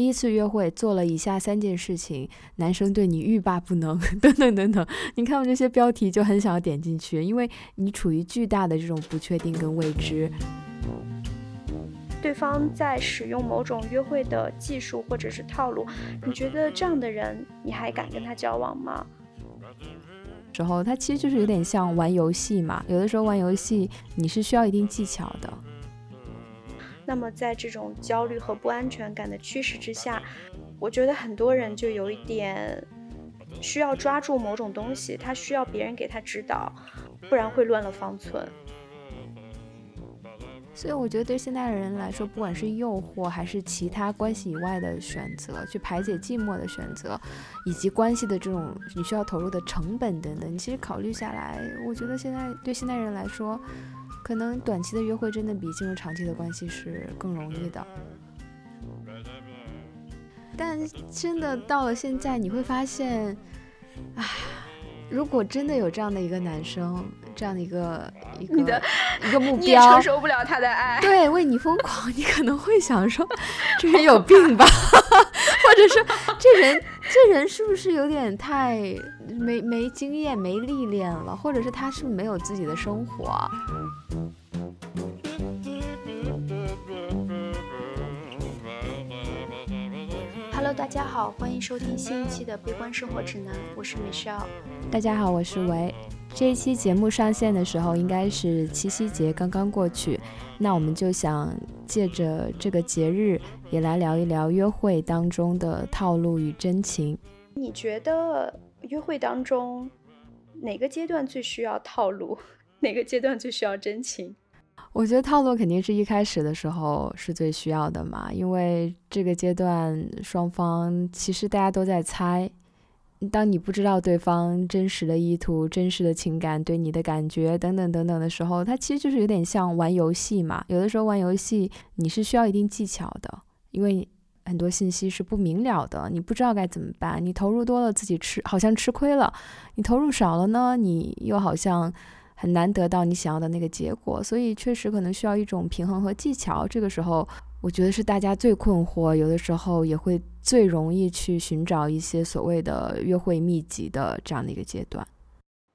第一次约会做了以下三件事情，男生对你欲罢不能，等等等等。你看到这些标题就很想要点进去，因为你处于巨大的这种不确定跟未知。对方在使用某种约会的技术或者是套路，你觉得这样的人你还敢跟他交往吗？时候，他其实就是有点像玩游戏嘛。有的时候玩游戏你是需要一定技巧的。那么，在这种焦虑和不安全感的驱使之下，我觉得很多人就有一点需要抓住某种东西，他需要别人给他指导，不然会乱了方寸。所以，我觉得对现代人来说，不管是诱惑还是其他关系以外的选择，去排解寂寞的选择，以及关系的这种你需要投入的成本等等，你其实考虑下来，我觉得现在对现代人来说。可能短期的约会真的比进入长期的关系是更容易的，但真的到了现在，你会发现，唉，如果真的有这样的一个男生，这样的一个一个一个 目标，你也承受不了他的爱，对，为你疯狂，你可能会想说，这人有病吧，或者是这人这人是不是有点太没没经验、没历练了，或者是他是不是没有自己的生活？Hello，大家好，欢迎收听新一期的《悲观生活指南》，我是 Michelle。大家好，我是维。这一期节目上线的时候，应该是七夕节刚刚过去，那我们就想借着这个节日，也来聊一聊约会当中的套路与真情。你觉得约会当中哪个阶段最需要套路，哪个阶段最需要真情？我觉得套路肯定是一开始的时候是最需要的嘛，因为这个阶段双方其实大家都在猜。当你不知道对方真实的意图、真实的情感对你的感觉等等等等的时候，它其实就是有点像玩游戏嘛。有的时候玩游戏你是需要一定技巧的，因为很多信息是不明了的，你不知道该怎么办。你投入多了自己吃好像吃亏了，你投入少了呢，你又好像。很难得到你想要的那个结果，所以确实可能需要一种平衡和技巧。这个时候，我觉得是大家最困惑，有的时候也会最容易去寻找一些所谓的约会秘籍的这样的一个阶段。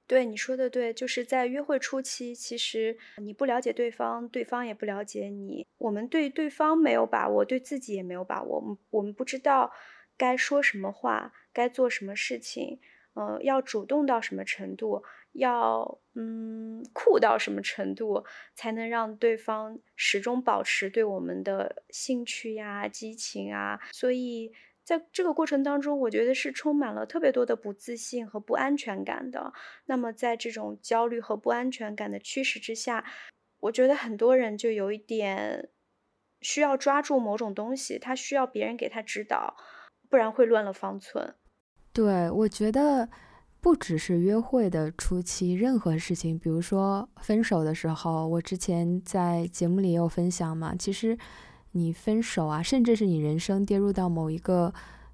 对你说的对，就是在约会初期，其实你不了解对方，对方也不了解你，我们对对方没有把握，对自己也没有把握，我们不知道该说什么话，该做什么事情，嗯，要主动到什么程度。要嗯酷到什么程度，才能让对方始终保持对我们的兴趣呀、激情啊？所以在这个过程当中，我觉得是充满了特别多的不自信和不安全感的。那么在这种焦虑和不安全感的驱使之下，我觉得很多人就有一点需要抓住某种东西，他需要别人给他指导，不然会乱了方寸。对，我觉得。不只是约会的初期，任何事情，比如说分手的时候，我之前在节目里也有分享嘛。其实你分手啊，甚至是你人生跌入到某一个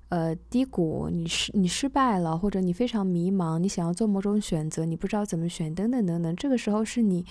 呃低谷，你失你失败了，或者你非常迷茫，你想要做某种选择，你不知道怎么选，等等等等，这个时候是你。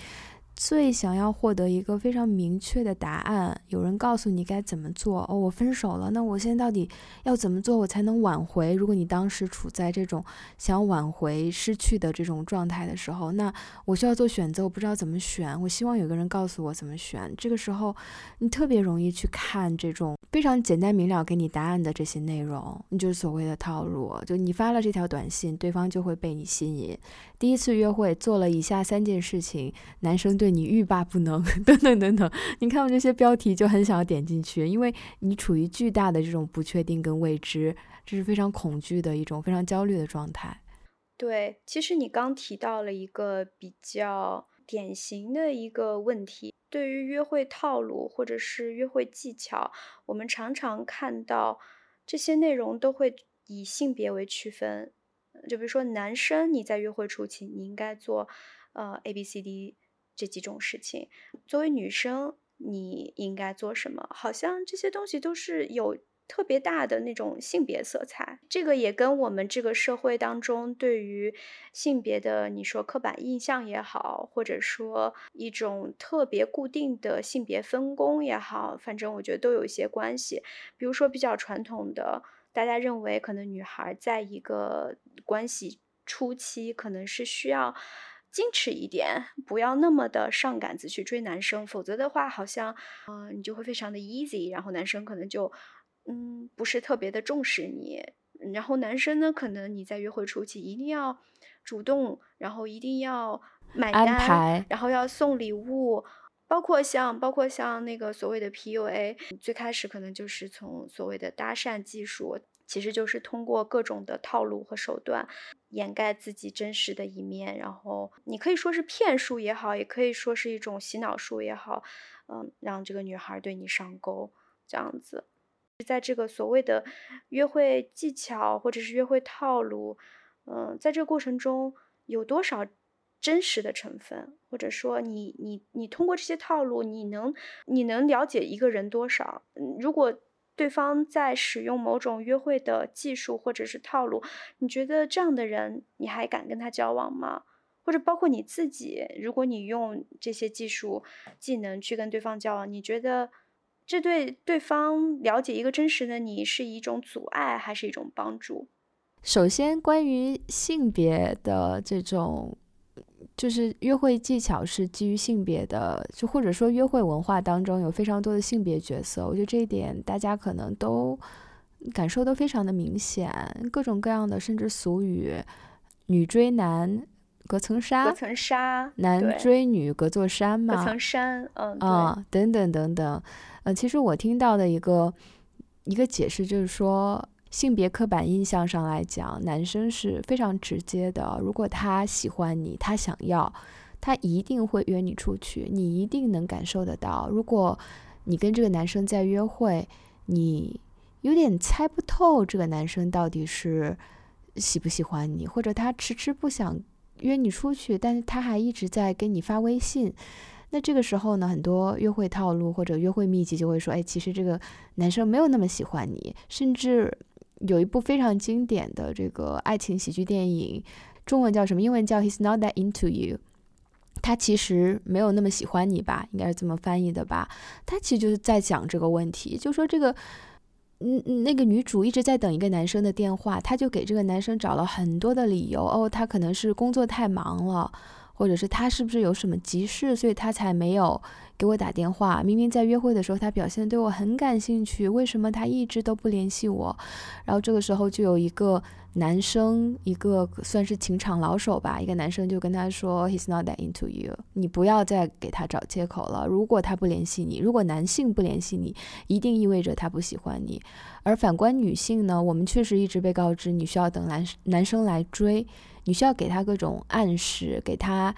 最想要获得一个非常明确的答案，有人告诉你该怎么做。哦，我分手了，那我现在到底要怎么做，我才能挽回？如果你当时处在这种想挽回失去的这种状态的时候，那我需要做选择，我不知道怎么选。我希望有个人告诉我怎么选。这个时候，你特别容易去看这种非常简单明了给你答案的这些内容，你就是所谓的套路。就你发了这条短信，对方就会被你吸引。第一次约会做了以下三件事情，男生对你欲罢不能，等等等等。你看我这些标题就很想要点进去，因为你处于巨大的这种不确定跟未知，这是非常恐惧的一种非常焦虑的状态。对，其实你刚提到了一个比较典型的一个问题，对于约会套路或者是约会技巧，我们常常看到这些内容都会以性别为区分。就比如说，男生你在约会初期，你应该做呃 A B C D 这几种事情；作为女生，你应该做什么？好像这些东西都是有特别大的那种性别色彩。这个也跟我们这个社会当中对于性别的你说刻板印象也好，或者说一种特别固定的性别分工也好，反正我觉得都有一些关系。比如说比较传统的，大家认为可能女孩在一个关系初期可能是需要。矜持一点，不要那么的上杆子去追男生，否则的话，好像，嗯，你就会非常的 easy，然后男生可能就，嗯，不是特别的重视你。然后男生呢，可能你在约会初期一定要主动，然后一定要买单，然后要送礼物，包括像包括像那个所谓的 PUA，最开始可能就是从所谓的搭讪技术。其实就是通过各种的套路和手段掩盖自己真实的一面，然后你可以说是骗术也好，也可以说是一种洗脑术也好，嗯，让这个女孩对你上钩，这样子，在这个所谓的约会技巧或者是约会套路，嗯，在这个过程中有多少真实的成分，或者说你你你通过这些套路，你能你能了解一个人多少？嗯，如果。对方在使用某种约会的技术或者是套路，你觉得这样的人你还敢跟他交往吗？或者包括你自己，如果你用这些技术技能去跟对方交往，你觉得这对对方了解一个真实的你是一种阻碍还是一种帮助？首先，关于性别的这种。就是约会技巧是基于性别的，就或者说约会文化当中有非常多的性别角色，我觉得这一点大家可能都感受都非常的明显，各种各样的甚至俗语，女追男隔层纱，隔层纱，男追女隔座山嘛，隔层山，嗯，啊，等等等等，呃，其实我听到的一个一个解释就是说。性别刻板印象上来讲，男生是非常直接的。如果他喜欢你，他想要，他一定会约你出去，你一定能感受得到。如果你跟这个男生在约会，你有点猜不透这个男生到底是喜不喜欢你，或者他迟迟不想约你出去，但是他还一直在给你发微信。那这个时候呢，很多约会套路或者约会秘籍就会说：“哎，其实这个男生没有那么喜欢你，甚至。”有一部非常经典的这个爱情喜剧电影，中文叫什么？英文叫《He's Not That Into You》。他其实没有那么喜欢你吧？应该是这么翻译的吧？他其实就是在讲这个问题，就说这个，嗯，那个女主一直在等一个男生的电话，他就给这个男生找了很多的理由。哦，他可能是工作太忙了，或者是他是不是有什么急事，所以他才没有。给我打电话，明明在约会的时候，他表现对我很感兴趣，为什么他一直都不联系我？然后这个时候就有一个男生，一个算是情场老手吧，一个男生就跟他说：“He's not that into you，你不要再给他找借口了。如果他不联系你，如果男性不联系你，一定意味着他不喜欢你。而反观女性呢，我们确实一直被告知，你需要等男男生来追，你需要给他各种暗示，给他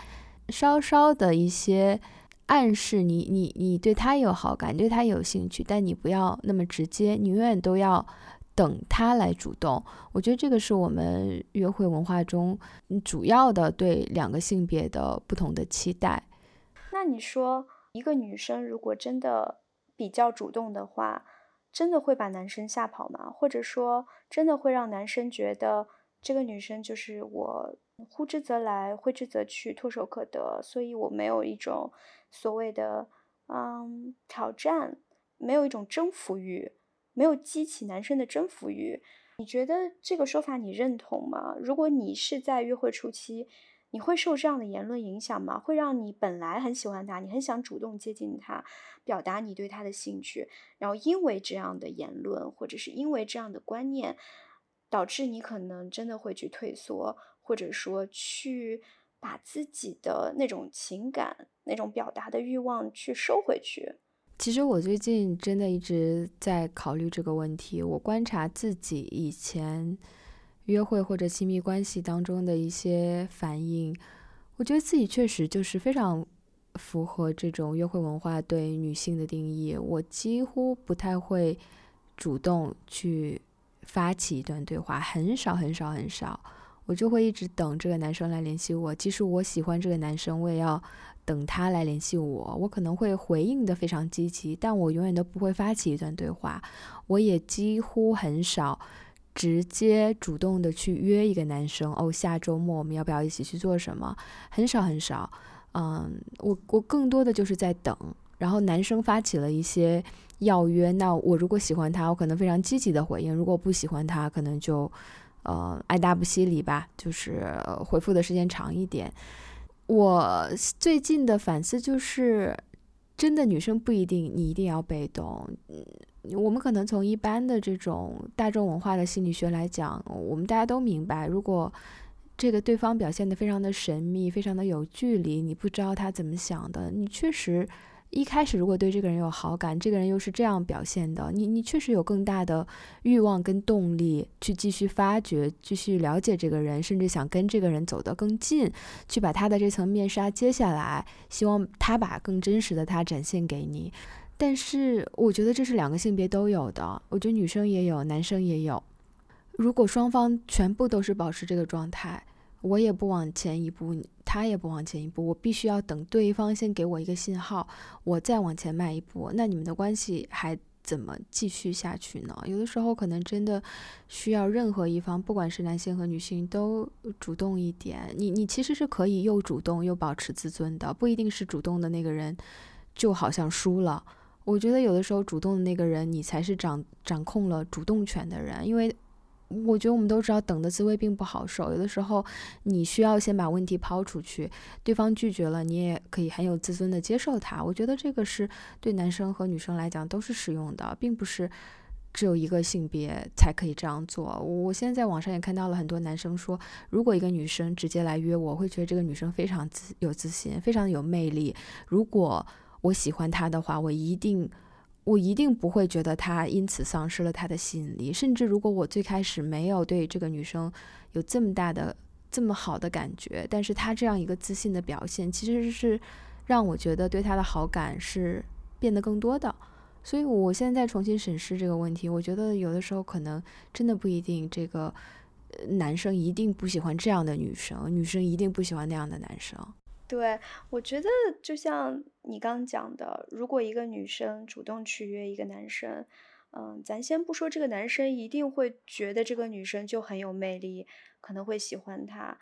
稍稍的一些。”暗示你，你你对他有好感，对他有兴趣，但你不要那么直接，你永远都要等他来主动。我觉得这个是我们约会文化中主要的对两个性别的不同的期待。那你说，一个女生如果真的比较主动的话，真的会把男生吓跑吗？或者说，真的会让男生觉得这个女生就是我？呼之则来，挥之则去，唾手可得。所以我没有一种所谓的嗯挑战，没有一种征服欲，没有激起男生的征服欲。你觉得这个说法你认同吗？如果你是在约会初期，你会受这样的言论影响吗？会让你本来很喜欢他，你很想主动接近他，表达你对他的兴趣，然后因为这样的言论，或者是因为这样的观念，导致你可能真的会去退缩。或者说，去把自己的那种情感、那种表达的欲望去收回去。其实我最近真的一直在考虑这个问题。我观察自己以前约会或者亲密关系当中的一些反应，我觉得自己确实就是非常符合这种约会文化对女性的定义。我几乎不太会主动去发起一段对话，很少很少很少。我就会一直等这个男生来联系我，即使我喜欢这个男生，我也要等他来联系我，我可能会回应的非常积极，但我永远都不会发起一段对话。我也几乎很少直接主动的去约一个男生哦，下周末我们要不要一起去做什么？很少很少。嗯，我我更多的就是在等，然后男生发起了一些邀约，那我如果喜欢他，我可能非常积极的回应；如果不喜欢他，可能就呃爱答不理理吧，就是回复的时间长一点。我最近的反思就是，真的女生不一定你一定要被动。嗯，我们可能从一般的这种大众文化的心理学来讲，我们大家都明白，如果这个对方表现的非常的神秘，非常的有距离，你不知道他怎么想的，你确实。一开始如果对这个人有好感，这个人又是这样表现的，你你确实有更大的欲望跟动力去继续发掘、继续了解这个人，甚至想跟这个人走得更近，去把他的这层面纱揭下来，希望他把更真实的他展现给你。但是我觉得这是两个性别都有的，我觉得女生也有，男生也有。如果双方全部都是保持这个状态。我也不往前一步，他也不往前一步，我必须要等对方先给我一个信号，我再往前迈一步。那你们的关系还怎么继续下去呢？有的时候可能真的需要任何一方，不管是男性和女性，都主动一点。你你其实是可以又主动又保持自尊的，不一定是主动的那个人就好像输了。我觉得有的时候主动的那个人，你才是掌掌控了主动权的人，因为。我觉得我们都知道，等的滋味并不好受。有的时候，你需要先把问题抛出去，对方拒绝了，你也可以很有自尊的接受他。我觉得这个是对男生和女生来讲都是适用的，并不是只有一个性别才可以这样做。我现在在网上也看到了很多男生说，如果一个女生直接来约我，会觉得这个女生非常自有自信，非常有魅力。如果我喜欢她的话，我一定。我一定不会觉得他因此丧失了他的吸引力，甚至如果我最开始没有对这个女生有这么大的、这么好的感觉，但是他这样一个自信的表现，其实是让我觉得对他的好感是变得更多的。所以我现在重新审视这个问题，我觉得有的时候可能真的不一定，这个男生一定不喜欢这样的女生，女生一定不喜欢那样的男生。对，我觉得就像你刚刚讲的，如果一个女生主动去约一个男生，嗯，咱先不说这个男生一定会觉得这个女生就很有魅力，可能会喜欢她。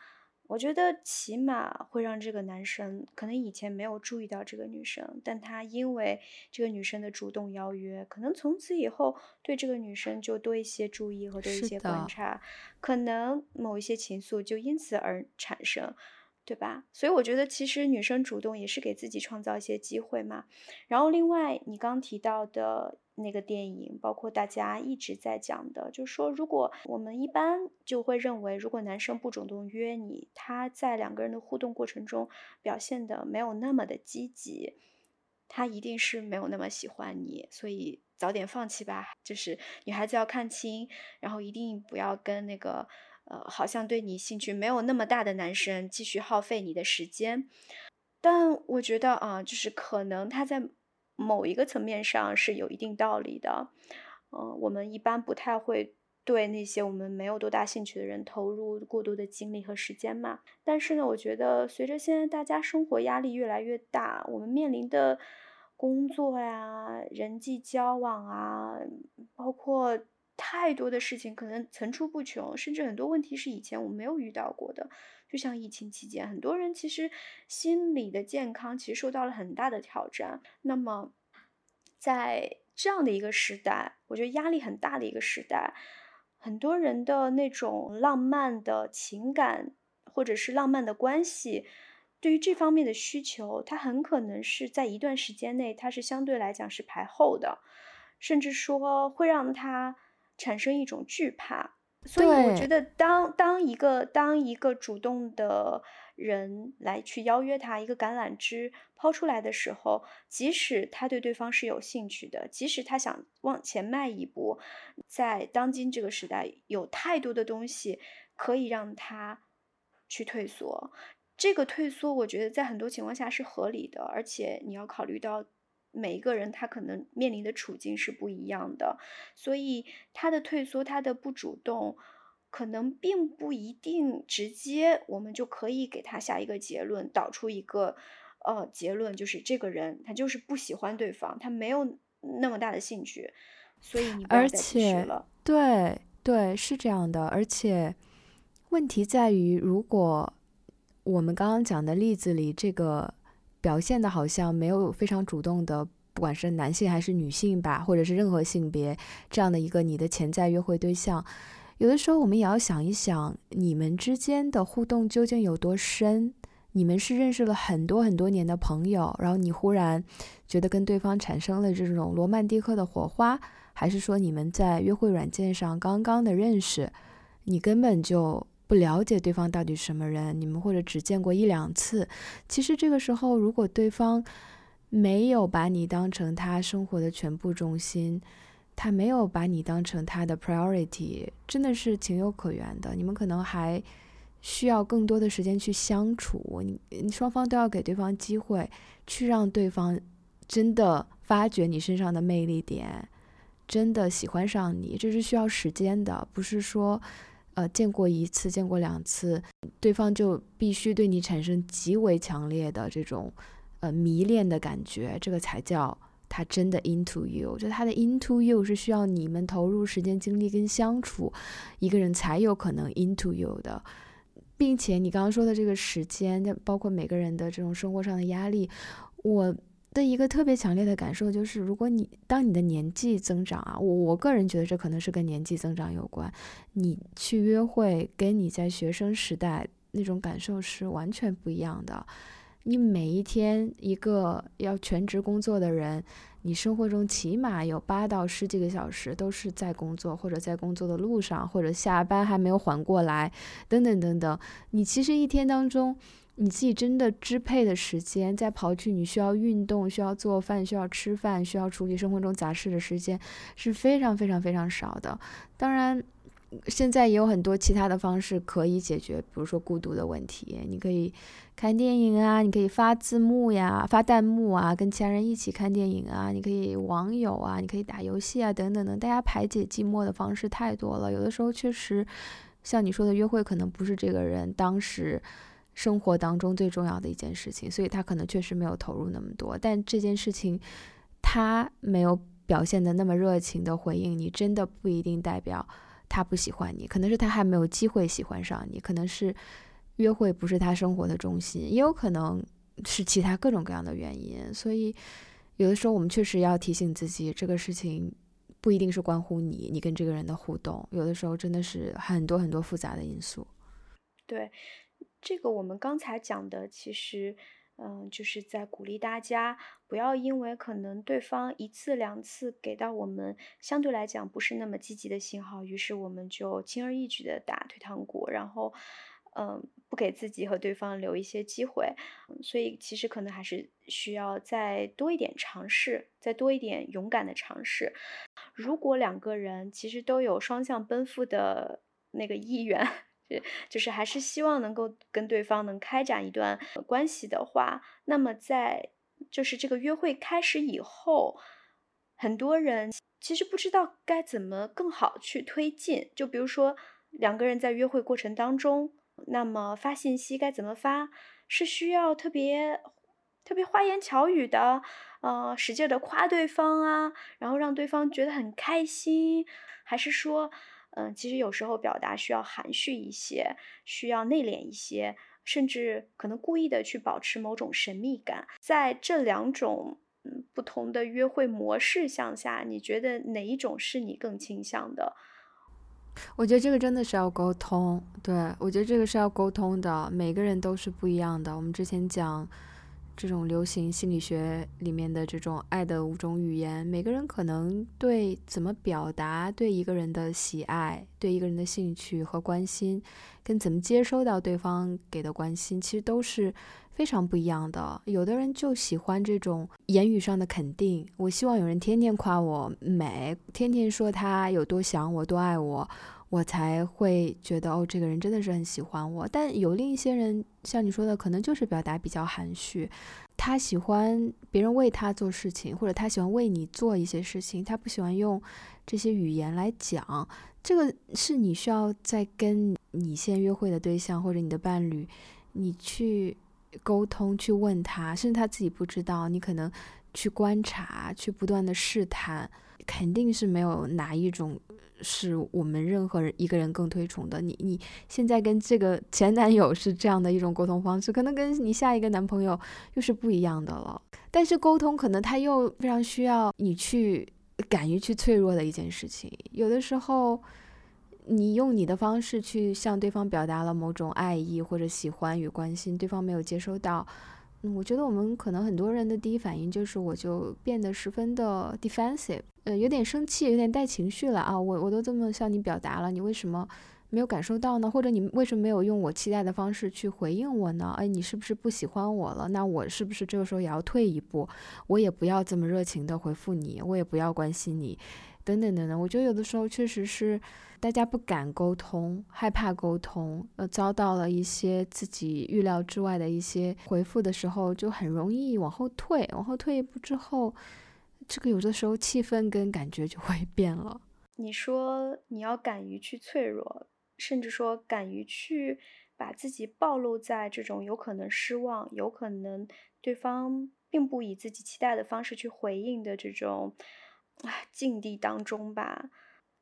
我觉得起码会让这个男生可能以前没有注意到这个女生，但他因为这个女生的主动邀约，可能从此以后对这个女生就多一些注意和多一些观察，可能某一些情愫就因此而产生。对吧？所以我觉得其实女生主动也是给自己创造一些机会嘛。然后另外你刚提到的那个电影，包括大家一直在讲的，就是说如果我们一般就会认为，如果男生不主动约你，他在两个人的互动过程中表现的没有那么的积极，他一定是没有那么喜欢你，所以早点放弃吧。就是女孩子要看清，然后一定不要跟那个。呃，好像对你兴趣没有那么大的男生继续耗费你的时间，但我觉得啊，就是可能他在某一个层面上是有一定道理的。嗯，我们一般不太会对那些我们没有多大兴趣的人投入过多的精力和时间嘛。但是呢，我觉得随着现在大家生活压力越来越大，我们面临的工作呀、人际交往啊，包括。太多的事情可能层出不穷，甚至很多问题是以前我没有遇到过的。就像疫情期间，很多人其实心理的健康其实受到了很大的挑战。那么，在这样的一个时代，我觉得压力很大的一个时代，很多人的那种浪漫的情感或者是浪漫的关系，对于这方面的需求，它很可能是在一段时间内，它是相对来讲是排后的，甚至说会让他。产生一种惧怕，所以我觉得，当当一个当一个主动的人来去邀约他，一个橄榄枝抛出来的时候，即使他对对方是有兴趣的，即使他想往前迈一步，在当今这个时代，有太多的东西可以让他去退缩。这个退缩，我觉得在很多情况下是合理的，而且你要考虑到。每一个人他可能面临的处境是不一样的，所以他的退缩，他的不主动，可能并不一定直接我们就可以给他下一个结论，导出一个呃结论，就是这个人他就是不喜欢对方，他没有那么大的兴趣，所以你不要而再继续且了。对对是这样的，而且问题在于，如果我们刚刚讲的例子里，这个表现的好像没有非常主动的，不管是男性还是女性吧，或者是任何性别这样的一个你的潜在约会对象，有的时候我们也要想一想，你们之间的互动究竟有多深？你们是认识了很多很多年的朋友，然后你忽然觉得跟对方产生了这种罗曼蒂克的火花，还是说你们在约会软件上刚刚的认识，你根本就不了解对方到底什么人，你们或者只见过一两次？其实这个时候，如果对方没有把你当成他生活的全部重心，他没有把你当成他的 priority，真的是情有可原的。你们可能还需要更多的时间去相处，你你双方都要给对方机会，去让对方真的发掘你身上的魅力点，真的喜欢上你，这是需要时间的，不是说呃见过一次、见过两次，对方就必须对你产生极为强烈的这种呃迷恋的感觉，这个才叫。他真的 into you，就他的 into you 是需要你们投入时间、精力跟相处，一个人才有可能 into you 的。并且你刚刚说的这个时间，包括每个人的这种生活上的压力，我的一个特别强烈的感受就是，如果你当你的年纪增长啊，我我个人觉得这可能是跟年纪增长有关，你去约会跟你在学生时代那种感受是完全不一样的。你每一天一个要全职工作的人，你生活中起码有八到十几个小时都是在工作，或者在工作的路上，或者下班还没有缓过来，等等等等。你其实一天当中，你自己真的支配的时间，在刨去你需要运动、需要做饭、需要吃饭、需要处理生活中杂事的时间，是非常非常非常少的。当然。现在也有很多其他的方式可以解决，比如说孤独的问题。你可以看电影啊，你可以发字幕呀、发弹幕啊，跟其他人一起看电影啊。你可以网友啊，你可以打游戏啊，等等等。大家排解寂寞的方式太多了。有的时候确实，像你说的，约会可能不是这个人当时生活当中最重要的一件事情，所以他可能确实没有投入那么多。但这件事情他没有表现的那么热情的回应你，真的不一定代表。他不喜欢你，可能是他还没有机会喜欢上你，可能是约会不是他生活的中心，也有可能是其他各种各样的原因。所以，有的时候我们确实要提醒自己，这个事情不一定是关乎你，你跟这个人的互动，有的时候真的是很多很多复杂的因素。对，这个我们刚才讲的，其实。嗯，就是在鼓励大家不要因为可能对方一次两次给到我们相对来讲不是那么积极的信号，于是我们就轻而易举的打退堂鼓，然后嗯不给自己和对方留一些机会。所以其实可能还是需要再多一点尝试，再多一点勇敢的尝试。如果两个人其实都有双向奔赴的那个意愿。就是还是希望能够跟对方能开展一段关系的话，那么在就是这个约会开始以后，很多人其实不知道该怎么更好去推进。就比如说两个人在约会过程当中，那么发信息该怎么发？是需要特别特别花言巧语的，呃，使劲的夸对方啊，然后让对方觉得很开心，还是说？嗯，其实有时候表达需要含蓄一些，需要内敛一些，甚至可能故意的去保持某种神秘感。在这两种嗯不同的约会模式向下，你觉得哪一种是你更倾向的？我觉得这个真的是要沟通，对我觉得这个是要沟通的。每个人都是不一样的。我们之前讲。这种流行心理学里面的这种爱的五种语言，每个人可能对怎么表达对一个人的喜爱、对一个人的兴趣和关心，跟怎么接收到对方给的关心，其实都是非常不一样的。有的人就喜欢这种言语上的肯定，我希望有人天天夸我美，天天说他有多想我、多爱我。我才会觉得哦，这个人真的是很喜欢我。但有另一些人，像你说的，可能就是表达比较含蓄。他喜欢别人为他做事情，或者他喜欢为你做一些事情，他不喜欢用这些语言来讲。这个是你需要在跟你现约会的对象或者你的伴侣，你去沟通，去问他，甚至他自己不知道，你可能去观察，去不断的试探，肯定是没有哪一种是我们任何人一个人更推崇的。你你现在跟这个前男友是这样的一种沟通方式，可能跟你下一个男朋友又是不一样的了。但是沟通可能他又非常需要你去敢于去脆弱的一件事情，有的时候。你用你的方式去向对方表达了某种爱意或者喜欢与关心，对方没有接收到，嗯，我觉得我们可能很多人的第一反应就是我就变得十分的 defensive，呃，有点生气，有点带情绪了啊，我我都这么向你表达了，你为什么没有感受到呢？或者你为什么没有用我期待的方式去回应我呢？哎，你是不是不喜欢我了？那我是不是这个时候也要退一步？我也不要这么热情的回复你，我也不要关心你，等等等等。我觉得有的时候确实是。大家不敢沟通，害怕沟通，呃，遭到了一些自己预料之外的一些回复的时候，就很容易往后退。往后退一步之后，这个有的时候气氛跟感觉就会 变了。你说你要敢于去脆弱，甚至说敢于去把自己暴露在这种有可能失望、有可能对方并不以自己期待的方式去回应的这种啊境地当中吧。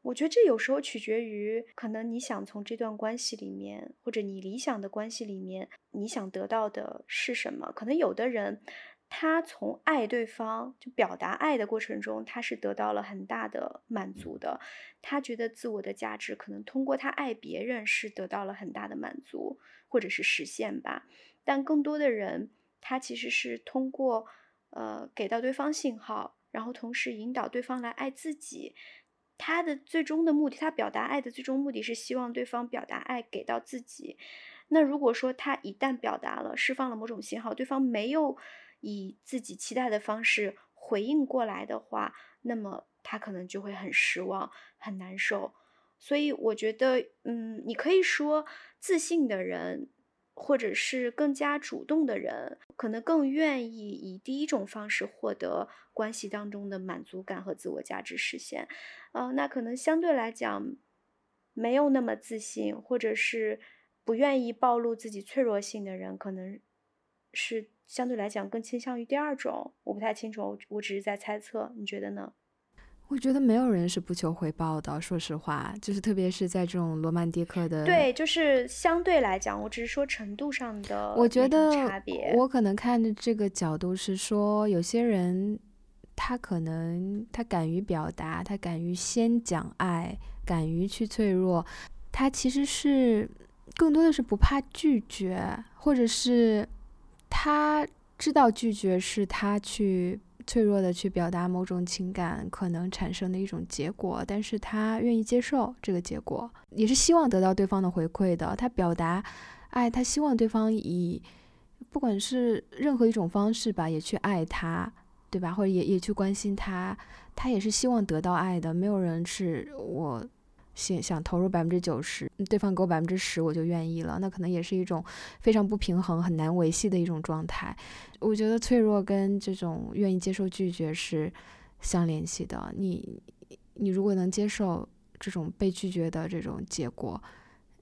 我觉得这有时候取决于，可能你想从这段关系里面，或者你理想的关系里面，你想得到的是什么？可能有的人，他从爱对方，就表达爱的过程中，他是得到了很大的满足的，他觉得自我的价值可能通过他爱别人是得到了很大的满足，或者是实现吧。但更多的人，他其实是通过，呃，给到对方信号，然后同时引导对方来爱自己。他的最终的目的，他表达爱的最终目的是希望对方表达爱给到自己。那如果说他一旦表达了，释放了某种信号，对方没有以自己期待的方式回应过来的话，那么他可能就会很失望、很难受。所以我觉得，嗯，你可以说自信的人。或者是更加主动的人，可能更愿意以第一种方式获得关系当中的满足感和自我价值实现。呃，那可能相对来讲，没有那么自信，或者是不愿意暴露自己脆弱性的人，可能是相对来讲更倾向于第二种。我不太清楚，我我只是在猜测，你觉得呢？我觉得没有人是不求回报的，说实话，就是特别是在这种罗曼蒂克的。对，就是相对来讲，我只是说程度上的我觉得差别。我可能看的这个角度是说，有些人他可能他敢于表达，他敢于先讲爱，敢于去脆弱，他其实是更多的是不怕拒绝，或者是他知道拒绝是他去。脆弱的去表达某种情感可能产生的一种结果，但是他愿意接受这个结果，也是希望得到对方的回馈的。他表达爱，他希望对方以不管是任何一种方式吧，也去爱他，对吧？或者也也去关心他，他也是希望得到爱的。没有人是我。想想投入百分之九十，对方给我百分之十，我就愿意了。那可能也是一种非常不平衡、很难维系的一种状态。我觉得脆弱跟这种愿意接受拒绝是相联系的。你，你如果能接受这种被拒绝的这种结果，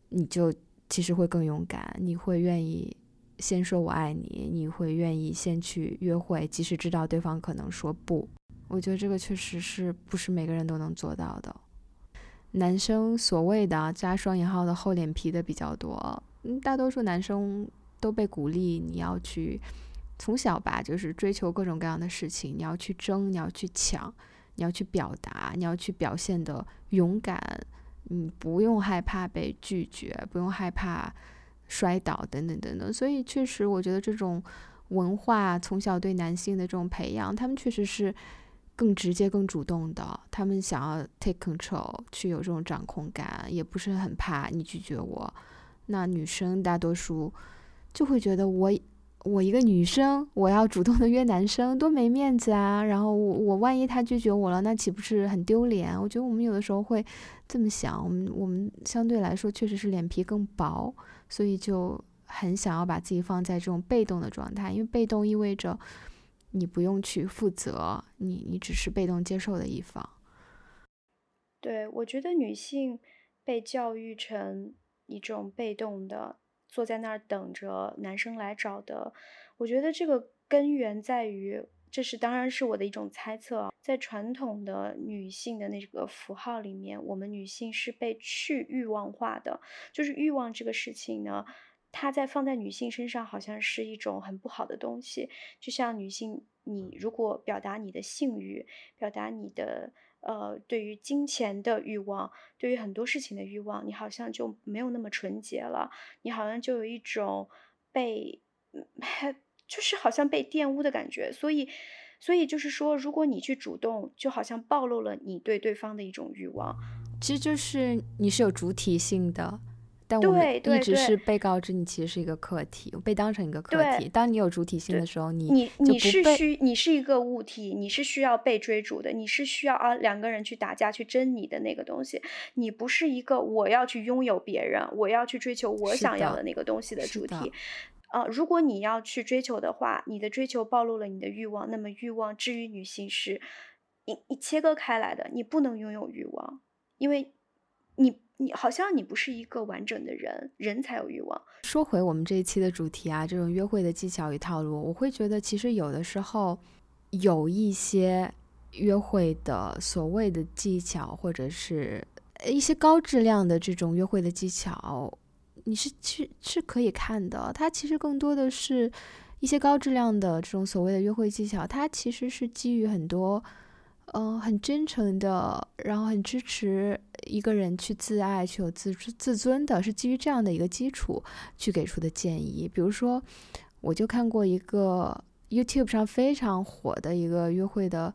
你就其实会更勇敢。你会愿意先说我爱你，你会愿意先去约会，即使知道对方可能说不。我觉得这个确实是不是每个人都能做到的。男生所谓的加双引号的厚脸皮的比较多，嗯，大多数男生都被鼓励你要去从小吧，就是追求各种各样的事情，你要去争，你要去抢，你要去表达，你要去表现的勇敢，你不用害怕被拒绝，不用害怕摔倒等等等等。所以确实，我觉得这种文化从小对男性的这种培养，他们确实是。更直接、更主动的，他们想要 take control，去有这种掌控感，也不是很怕你拒绝我。那女生大多数就会觉得我我一个女生，我要主动的约男生，多没面子啊！然后我我万一他拒绝我了，那岂不是很丢脸？我觉得我们有的时候会这么想，我们我们相对来说确实是脸皮更薄，所以就很想要把自己放在这种被动的状态，因为被动意味着。你不用去负责，你你只是被动接受的一方。对，我觉得女性被教育成一种被动的，坐在那儿等着男生来找的。我觉得这个根源在于，这是当然是我的一种猜测，在传统的女性的那个符号里面，我们女性是被去欲望化的，就是欲望这个事情呢，它在放在女性身上好像是一种很不好的东西。就像女性，你如果表达你的性欲，表达你的呃对于金钱的欲望，对于很多事情的欲望，你好像就没有那么纯洁了，你好像就有一种被。就是好像被玷污的感觉，所以，所以就是说，如果你去主动，就好像暴露了你对对方的一种欲望。其实就是你是有主体性的，但我们一直是被告知你其实是一个客体，被当成一个客体。当你有主体性的时候，你你你是需你是一个物体，你是需要被追逐的，你是需要啊两个人去打架去争你的那个东西。你不是一个我要去拥有别人，我要去追求我想要的那个东西的主体。啊，如果你要去追求的话，你的追求暴露了你的欲望，那么欲望至于女性是，你你切割开来的，你不能拥有欲望，因为，你你好像你不是一个完整的人，人才有欲望。说回我们这一期的主题啊，这种约会的技巧与套路，我会觉得其实有的时候有一些约会的所谓的技巧，或者是一些高质量的这种约会的技巧。你是去是可以看的，它其实更多的是一些高质量的这种所谓的约会技巧，它其实是基于很多，嗯，很真诚的，然后很支持一个人去自爱、去有自自尊的，是基于这样的一个基础去给出的建议。比如说，我就看过一个 YouTube 上非常火的一个约会的。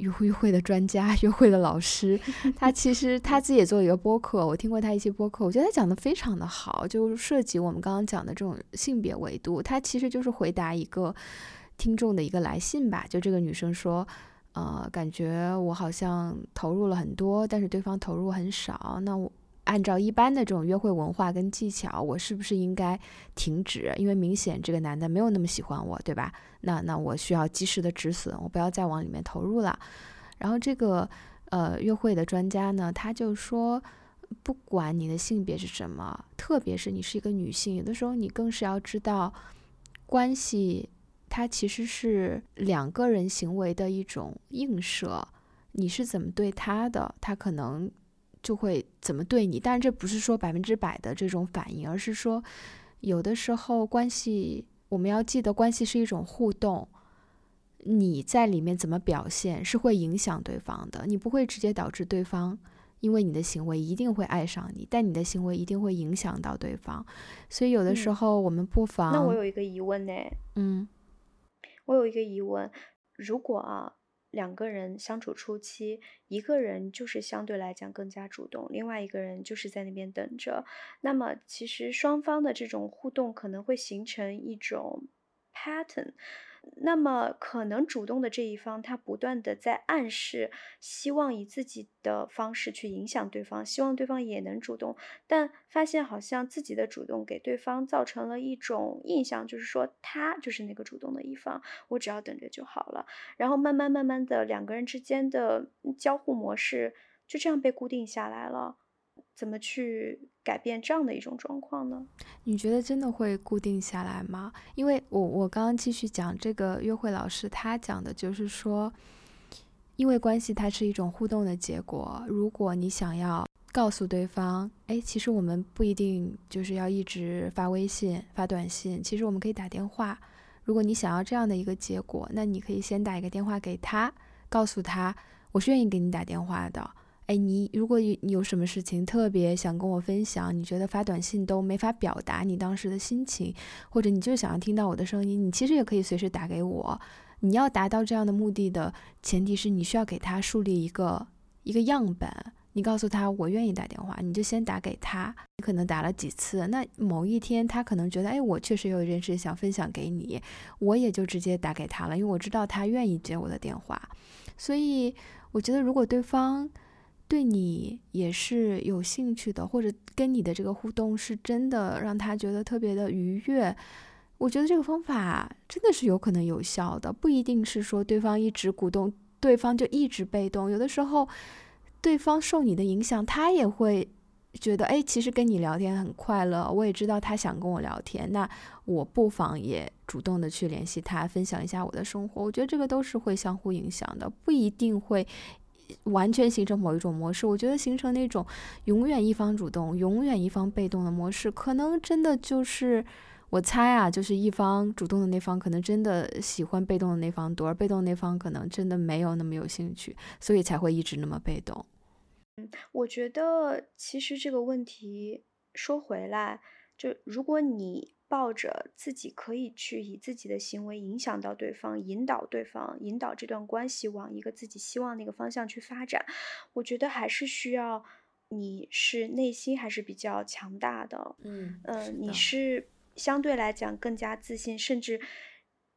约约会的专家，约会的老师，他其实他自己也做一个播客，我听过他一些播客，我觉得他讲的非常的好，就涉及我们刚刚讲的这种性别维度，他其实就是回答一个听众的一个来信吧，就这个女生说，呃，感觉我好像投入了很多，但是对方投入很少，那我。按照一般的这种约会文化跟技巧，我是不是应该停止？因为明显这个男的没有那么喜欢我，对吧？那那我需要及时的止损，我不要再往里面投入了。然后这个呃约会的专家呢，他就说，不管你的性别是什么，特别是你是一个女性，有的时候你更是要知道，关系它其实是两个人行为的一种映射，你是怎么对他的，他可能。就会怎么对你，但是这不是说百分之百的这种反应，而是说有的时候关系，我们要记得关系是一种互动，你在里面怎么表现是会影响对方的，你不会直接导致对方因为你的行为一定会爱上你，但你的行为一定会影响到对方，所以有的时候我们不妨……那我有一个疑问呢，嗯，我有一个疑问，如果啊。两个人相处初期，一个人就是相对来讲更加主动，另外一个人就是在那边等着。那么，其实双方的这种互动可能会形成一种 pattern。那么，可能主动的这一方，他不断的在暗示，希望以自己的方式去影响对方，希望对方也能主动，但发现好像自己的主动给对方造成了一种印象，就是说他就是那个主动的一方，我只要等着就好了。然后慢慢慢慢的，两个人之间的交互模式就这样被固定下来了。怎么去改变这样的一种状况呢？你觉得真的会固定下来吗？因为我我刚刚继续讲这个约会老师，他讲的就是说，因为关系它是一种互动的结果。如果你想要告诉对方，哎，其实我们不一定就是要一直发微信、发短信，其实我们可以打电话。如果你想要这样的一个结果，那你可以先打一个电话给他，告诉他我是愿意给你打电话的。哎，你如果有有什么事情特别想跟我分享，你觉得发短信都没法表达你当时的心情，或者你就想要听到我的声音，你其实也可以随时打给我。你要达到这样的目的的前提是你需要给他树立一个一个样本，你告诉他我愿意打电话，你就先打给他。你可能打了几次，那某一天他可能觉得，哎，我确实有一件事想分享给你，我也就直接打给他了，因为我知道他愿意接我的电话。所以我觉得如果对方。对你也是有兴趣的，或者跟你的这个互动是真的让他觉得特别的愉悦，我觉得这个方法真的是有可能有效的，不一定是说对方一直鼓动，对方就一直被动，有的时候对方受你的影响，他也会觉得哎，其实跟你聊天很快乐，我也知道他想跟我聊天，那我不妨也主动的去联系他，分享一下我的生活。我觉得这个都是会相互影响的，不一定会完全形成某一种模式。我觉得形成那种永远一方主动、永远一方被动的模式，可能真的就是。我猜啊，就是一方主动的那方可能真的喜欢被动的那方多，而被动那方可能真的没有那么有兴趣，所以才会一直那么被动。嗯，我觉得其实这个问题说回来，就如果你抱着自己可以去以自己的行为影响到对方，引导对方，引导这段关系往一个自己希望那个方向去发展，我觉得还是需要你是内心还是比较强大的。嗯，呃，你是。相对来讲更加自信，甚至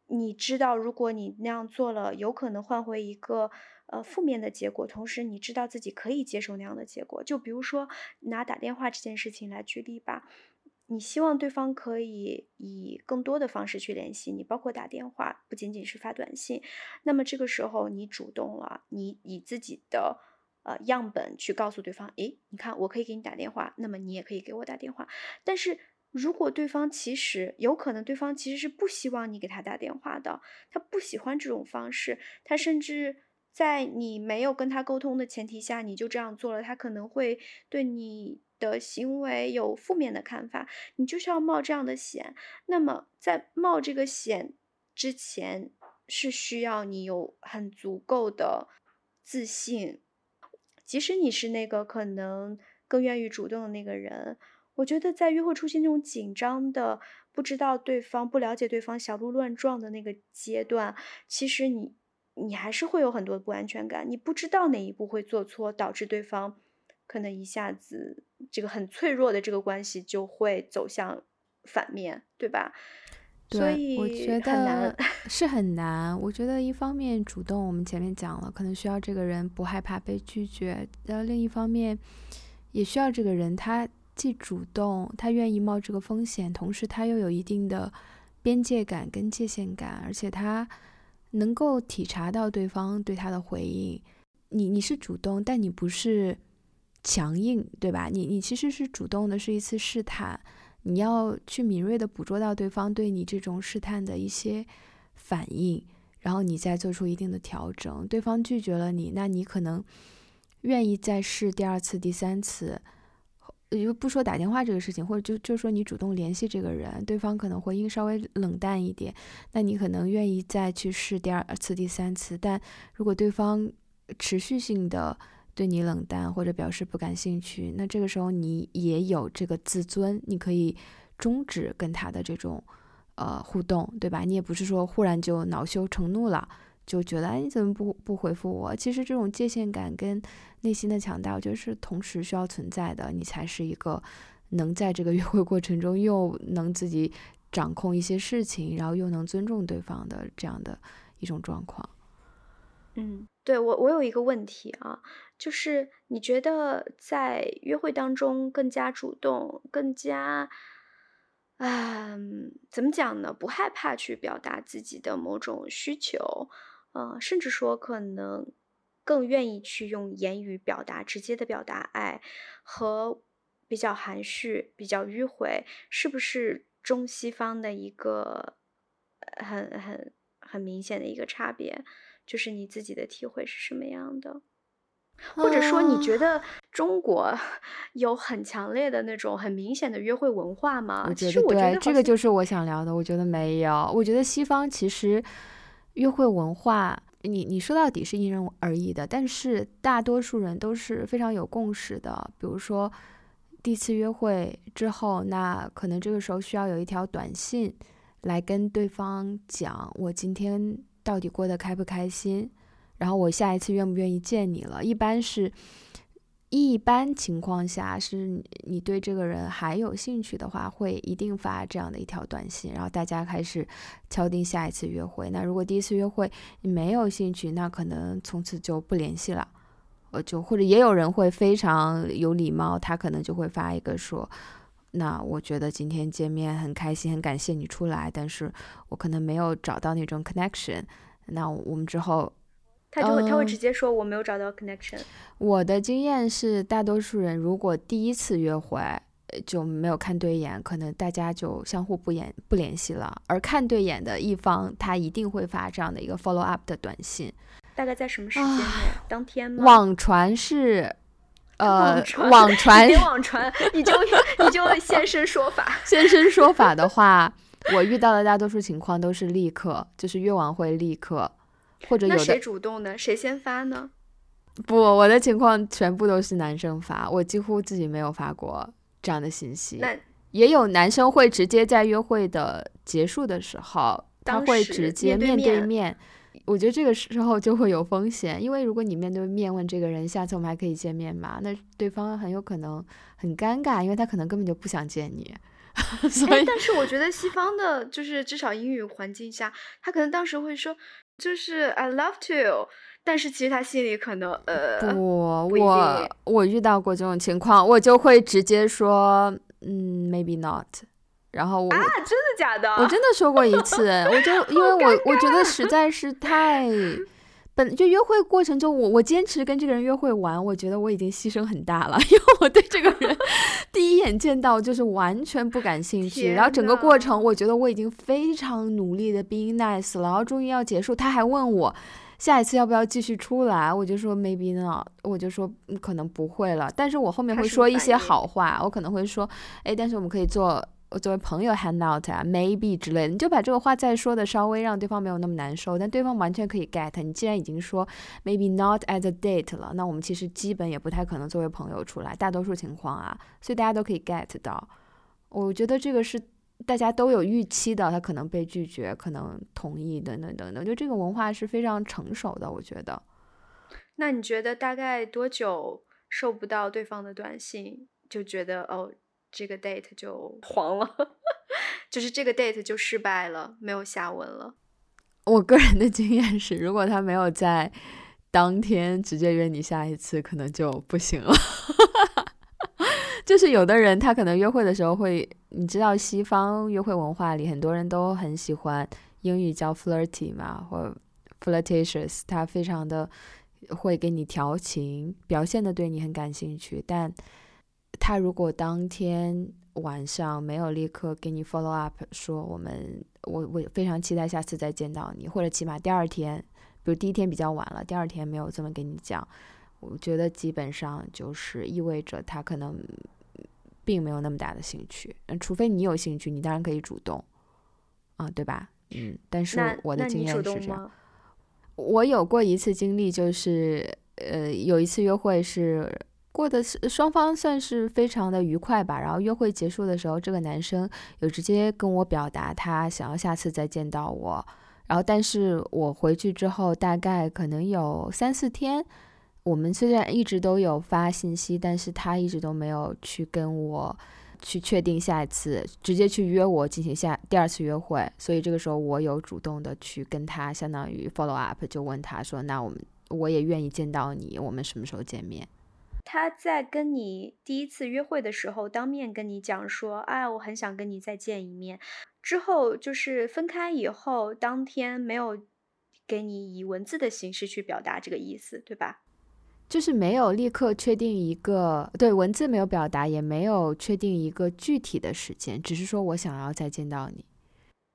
你知道，如果你那样做了，有可能换回一个呃负面的结果。同时，你知道自己可以接受那样的结果。就比如说拿打电话这件事情来举例吧，你希望对方可以以更多的方式去联系你，包括打电话，不仅仅是发短信。那么这个时候你主动了，你以自己的呃样本去告诉对方，诶，你看我可以给你打电话，那么你也可以给我打电话，但是。如果对方其实有可能，对方其实是不希望你给他打电话的，他不喜欢这种方式，他甚至在你没有跟他沟通的前提下，你就这样做了，他可能会对你的行为有负面的看法。你就是要冒这样的险，那么在冒这个险之前，是需要你有很足够的自信，即使你是那个可能更愿意主动的那个人。我觉得在约会出现那种紧张的、不知道对方、不了解对方、小鹿乱撞的那个阶段，其实你你还是会有很多不安全感。你不知道哪一步会做错，导致对方可能一下子这个很脆弱的这个关系就会走向反面对吧？对，我觉得 是很难。我觉得一方面主动，我们前面讲了，可能需要这个人不害怕被拒绝；然后另一方面，也需要这个人他。既主动，他愿意冒这个风险，同时他又有一定的边界感跟界限感，而且他能够体察到对方对他的回应。你你是主动，但你不是强硬，对吧？你你其实是主动的，是一次试探，你要去敏锐的捕捉到对方对你这种试探的一些反应，然后你再做出一定的调整。对方拒绝了你，那你可能愿意再试第二次、第三次。就不说打电话这个事情，或者就就说你主动联系这个人，对方可能回应稍微冷淡一点，那你可能愿意再去试第二次、第三次。但如果对方持续性的对你冷淡或者表示不感兴趣，那这个时候你也有这个自尊，你可以终止跟他的这种呃互动，对吧？你也不是说忽然就恼羞成怒了。就觉得哎，你怎么不不回复我？其实这种界限感跟内心的强大，我觉得是同时需要存在的。你才是一个能在这个约会过程中又能自己掌控一些事情，然后又能尊重对方的这样的一种状况。嗯，对我我有一个问题啊，就是你觉得在约会当中更加主动，更加。嗯，怎么讲呢？不害怕去表达自己的某种需求，呃，甚至说可能更愿意去用言语表达，直接的表达爱，和比较含蓄、比较迂回，是不是中西方的一个很很很明显的一个差别？就是你自己的体会是什么样的？或者说，你觉得中国 有很强烈的那种很明显的约会文化吗？我觉得对，这个就是我想聊的。我觉得没有，我觉得西方其实约会文化，你你说到底是因人而异的，但是大多数人都是非常有共识的。比如说，第一次约会之后，那可能这个时候需要有一条短信来跟对方讲，我今天到底过得开不开心。然后我下一次愿不愿意见你了？一般是，一般情况下是你对这个人还有兴趣的话，会一定发这样的一条短信，然后大家开始敲定下一次约会。那如果第一次约会你没有兴趣，那可能从此就不联系了。呃，就或者也有人会非常有礼貌，他可能就会发一个说：“那我觉得今天见面很开心，很感谢你出来，但是我可能没有找到那种 connection。那我们之后。”他就会他会嗯直接说我没有找到 connection。我的经验是，大多数人如果第一次约会呃就没有看对眼，可能大家就相互不联不联系了。而看对眼的一方，他一定会发这样的一个 follow up 的短信。大概在什么时间内？当天吗？网传是，呃网，传网传别网传，你就 你就现身说法。现身说法的话，我遇到的大多数情况都是立刻，就是约完会立刻，或者有的那谁主动呢？谁先发呢？不，我的情况全部都是男生发，我几乎自己没有发过这样的信息。那也有男生会直接在约会的结束的时候，他会直接面对对面面。我觉得这个时候就会有风险，因为如果你面对面问这个人，下次我们还可以见面吗？那对方很有可能很尴尬，因为他可能根本就不想见你。所哎，以，但是我觉得西方的，就是至少英语环境下，他可能当时会说，就是 I love to，但是其实他心里可能呃，不，不我我遇到过这种情况，我就会直接说，嗯，maybe not。然后我、啊，真的假的？我真的说过一次，我就因为我我觉得实在是太，本就约会过程中，我我坚持跟这个人约会完，我觉得我已经牺牲很大了，因为我对这个人第一眼见到就是完全不感兴趣，然后整个过程我觉得我已经非常努力的 being nice 了，然后终于要结束，他还问我。下一次要不要继续出来？我就说 maybe not，我就说嗯可能不会了。但是我后面会说一些好话，我可能会说，哎，但是我们可以做作为朋友 hang out 啊，maybe 之类的，你就把这个话再说的稍微让对方没有那么难受，但对方完全可以 get。你既然已经说 maybe not as a date 了，那我们其实基本也不太可能作为朋友出来，大多数情况啊，所以大家都可以 get 到。我觉得这个是大家都有预期的，他可能被拒绝，可能同意等等等等，就这个文化是非常成熟的，我觉得。那你觉得大概多久收不到对方的短信，就觉得哦，这个 date 就 黄了，就是这个 date 就失败了，没有下文了。我个人的经验是，如果他没有在当天直接约你下一次，可能就不行了。就是有的人他可能约会的时候会，你知道西方约会文化里很多人都很喜欢英语叫 flirty 嘛，或 flirtatious，他非常的会给你调情，表现的对你很感兴趣，但他如果当天晚上没有立刻给你 follow up 说我们我我非常期待下次再见到你，或者起码第二天，比如第一天比较晚了，第二天没有这么跟你讲，我觉得基本上就是意味着他可能并没有那么大的兴趣，嗯，除非你有兴趣，你当然可以主动，啊，对吧？嗯，但是我的经验是这样。我有过一次经历，就是呃，有一次约会是过的是双方算是非常的愉快吧。然后约会结束的时候，这个男生有直接跟我表达他想要下次再见到我。然后，但是我回去之后，大概可能有三四天，我们虽然一直都有发信息，但是他一直都没有去跟我去确定下一次，直接去约我进行下第二次约会。所以这个时候我有主动的去跟他相当于 follow up，就问他说：“那我们我也愿意见到你，我们什么时候见面他在跟你第一次约会的时候，当面跟你讲说：“哎，我很想跟你再见一面。”之后就是分开以后，当天没有给你以文字的形式去表达这个意思，对吧？？”就是没有立刻确定一个对文字没有表达，也没有确定一个具体的时间，只是说我想要再见到你。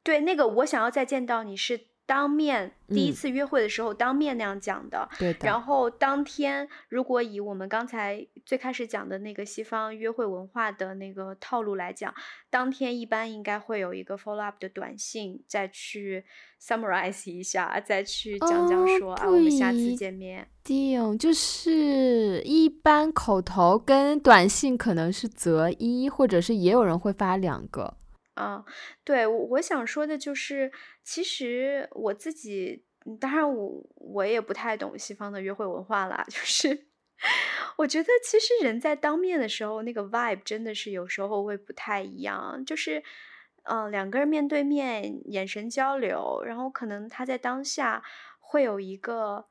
对，那个我想要再见到你是当面第一嗯次约会的时候当面那样讲的。对的，然后当天，如果以我们刚才最开始讲的那个西方约会文化的那个套路来讲，当天一般应该会有一个 follow up 的短信，再去 summarize 一下，再去讲讲哦说、啊，我们下次见面。定就是一般口头跟短信可能是择一，或者是也有人会发两个。啊，对，我我想说的就是，其实我自己，当然我我也不太懂西方的约会文化啦，就是我觉得其实人在当面的时候，那个 vibe 真的是有时候会不太一样，就是，嗯、两个人面对面，眼神交流，然后可能他在当下会有一个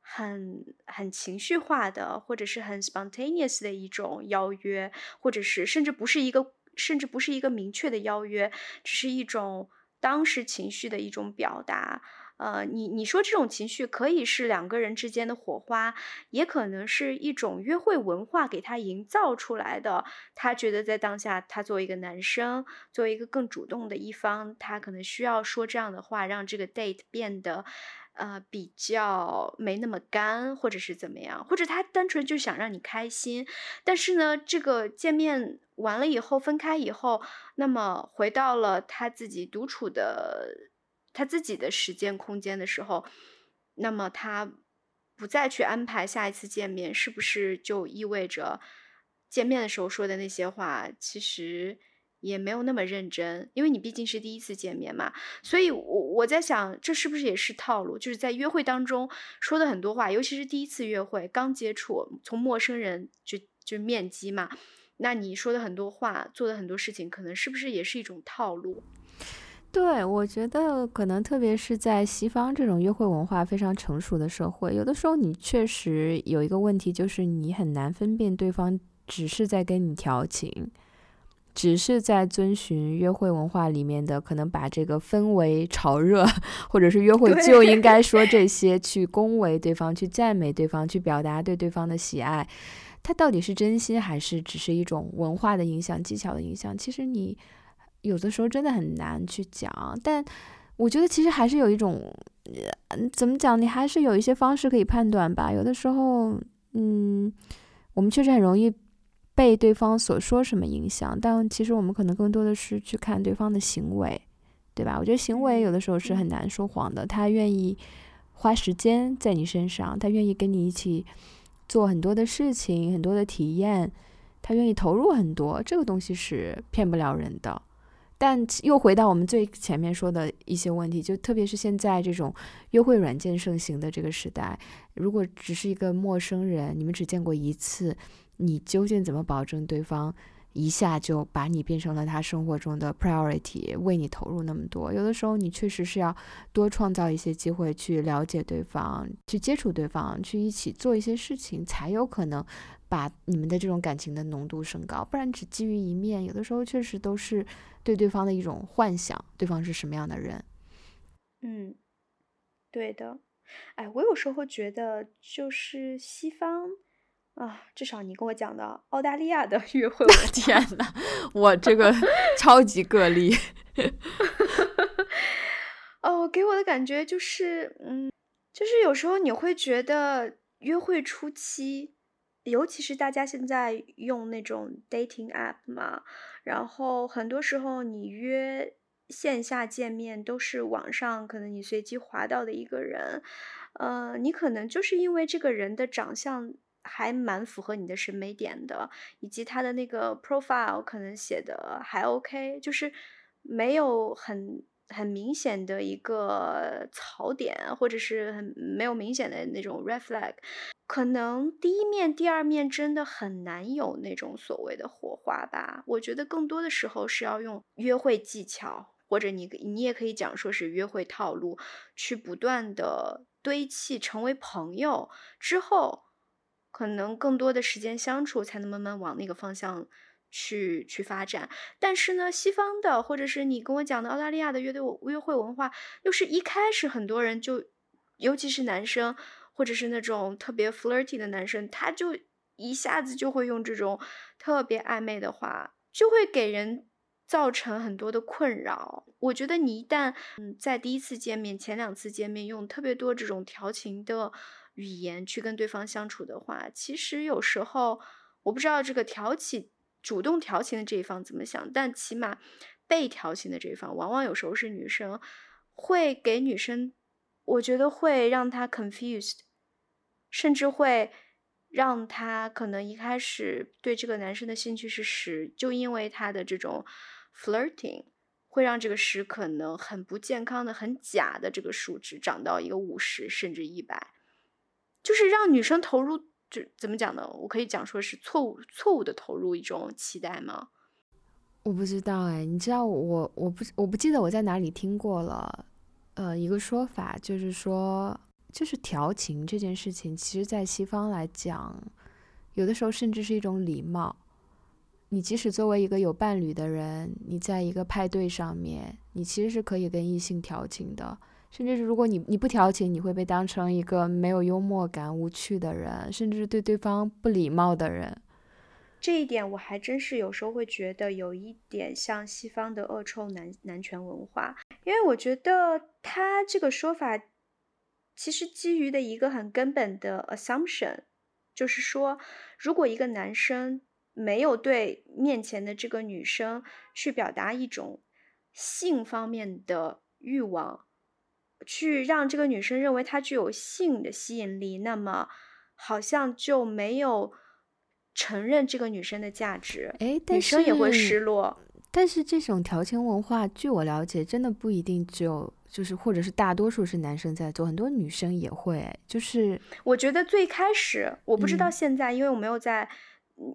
很很情绪化的，或者是很 spontaneous 的一种邀约，或者是甚至不是一个，甚至不是一个明确的邀约，只是一种当时情绪的一种表达。呃，你你说这种情绪可以是两个人之间的火花，也可能是一种约会文化给他营造出来的。他觉得在当下，他作为一个男生，作为一个更主动的一方，他可能需要说这样的话，让这个 date 变得。呃，比较没那么干，或者是怎么样，或者他单纯就想让你开心，但是呢，这个见面完了以后，分开以后，那么回到了他自己独处的他自己的时间空间的时候，那么他不再去安排下一次见面，是不是就意味着见面的时候说的那些话，其实？也没有那么认真，因为你毕竟是第一次见面嘛，所以，我我在想，这是不是也是套路？就是在约会当中说的很多话，尤其是第一次约会，刚接触，从陌生人就就面基嘛，那你说的很多话，做的很多事情，可能是不是也是一种套路？对，我觉得可能特别是在西方这种约会文化非常成熟的社会，有的时候你确实有一个问题，就是你很难分辨对方只是在跟你调情。只是在遵循约会文化里面的，可能把这个氛围炒热，或者是约会就应该说这些，去恭维对方，去赞美对方，去表达对对方的喜爱。他到底是真心，还是只是一种文化的影响、技巧的影响？其实你有的时候真的很难去讲。但我觉得其实还是有一种，嗯怎么讲？你还是有一些方式可以判断吧。有的时候，嗯，我们确实很容易。被对方所说什么影响，但其实我们可能更多的是去看对方的行为，对吧？我觉得行为有的时候是很难说谎的。他愿意花时间在你身上，他愿意跟你一起做很多的事情、很多的体验，他愿意投入很多，这个东西是骗不了人的。但又回到我们最前面说的一些问题，就特别是现在这种约会软件盛行的这个时代，如果只是一个陌生人，你们只见过一次。你究竟怎么保证对方一下就把你变成了他生活中的 priority，为你投入那么多？有的时候你确实是要多创造一些机会去了解对方，去接触对方，去一起做一些事情，才有可能把你们的这种感情的浓度升高。不然只基于一面，有的时候确实都是对对方的一种幻想，对方是什么样的人。嗯，对的。哎，我有时候觉得就是西方。啊，至少你跟我讲的澳大利亚的 约会，我天呐，我这个超级个例。哦，给我的感觉就是，嗯，就是有时候你会觉得约会初期，尤其是大家现在用那种 dating app 嘛，然后很多时候你约线下见面都是网上可能你随机划到的一个人，呃，你可能就是因为这个人的长相。还蛮符合你的审美点的，以及他的那个 profile 可能写的还 OK，就是没有很很明显的一个槽点，或者是很没有明显的那种 red flag，可能第一面、第二面真的很难有那种所谓的火花吧。我觉得更多的时候是要用约会技巧，或者你你也可以讲说是约会套路，去不断的堆砌，成为朋友之后。可能更多的时间相处，才能慢慢往那个方向去去发展。但是呢，西方的或者是你跟我讲的澳大利亚的乐队约会文化，又是一开始很多人就，尤其是男生，或者是那种特别 flirty 的男生，他就一下子就会用这种特别暧昧的话，就会给人造成很多的困扰。我觉得你一旦嗯在第一次见面、前两次见面用特别多这种调情的。语言去跟对方相处的话，其实有时候我不知道这个挑起、主动调情的这一方怎么想，但起码被调情的这一方，往往有时候是女生，会给女生，我觉得会让她 confused，甚至会让她可能一开始对这个男生的兴趣是十，就因为他的这种 flirting，会让这个十可能很不健康的、很假的这个数值涨到一个五十甚至一百。就是让女生投入，就怎么讲呢？我可以讲说是错误、错误的投入一种期待吗？我不知道哎，你知道我我不我不记得我在哪里听过了，呃，一个说法就是说，就是调情这件事情，其实在西方来讲，有的时候甚至是一种礼貌。你即使作为一个有伴侣的人，你在一个派对上面，你其实是可以跟异性调情的。甚至是如果你你不调情，你会被当成一个没有幽默感、无趣的人，甚至是对对方不礼貌的人。这一点我还真是有时候会觉得有一点像西方的恶臭男男权文化，因为我觉得他这个说法其实基于的一个很根本的 assumption，就是说，如果一个男生没有对面前的这个女生去表达一种性方面的欲望，去让这个女生认为他具有性的吸引力，那么好像就没有。承认这个女生的价值，哎，女生也会失落。但是这种调情文化，据我了解，真的不一定只有，就是或者是大多数是男生在做，很多女生也会。就是我觉得最开始，我不知道现在，因为我没有在，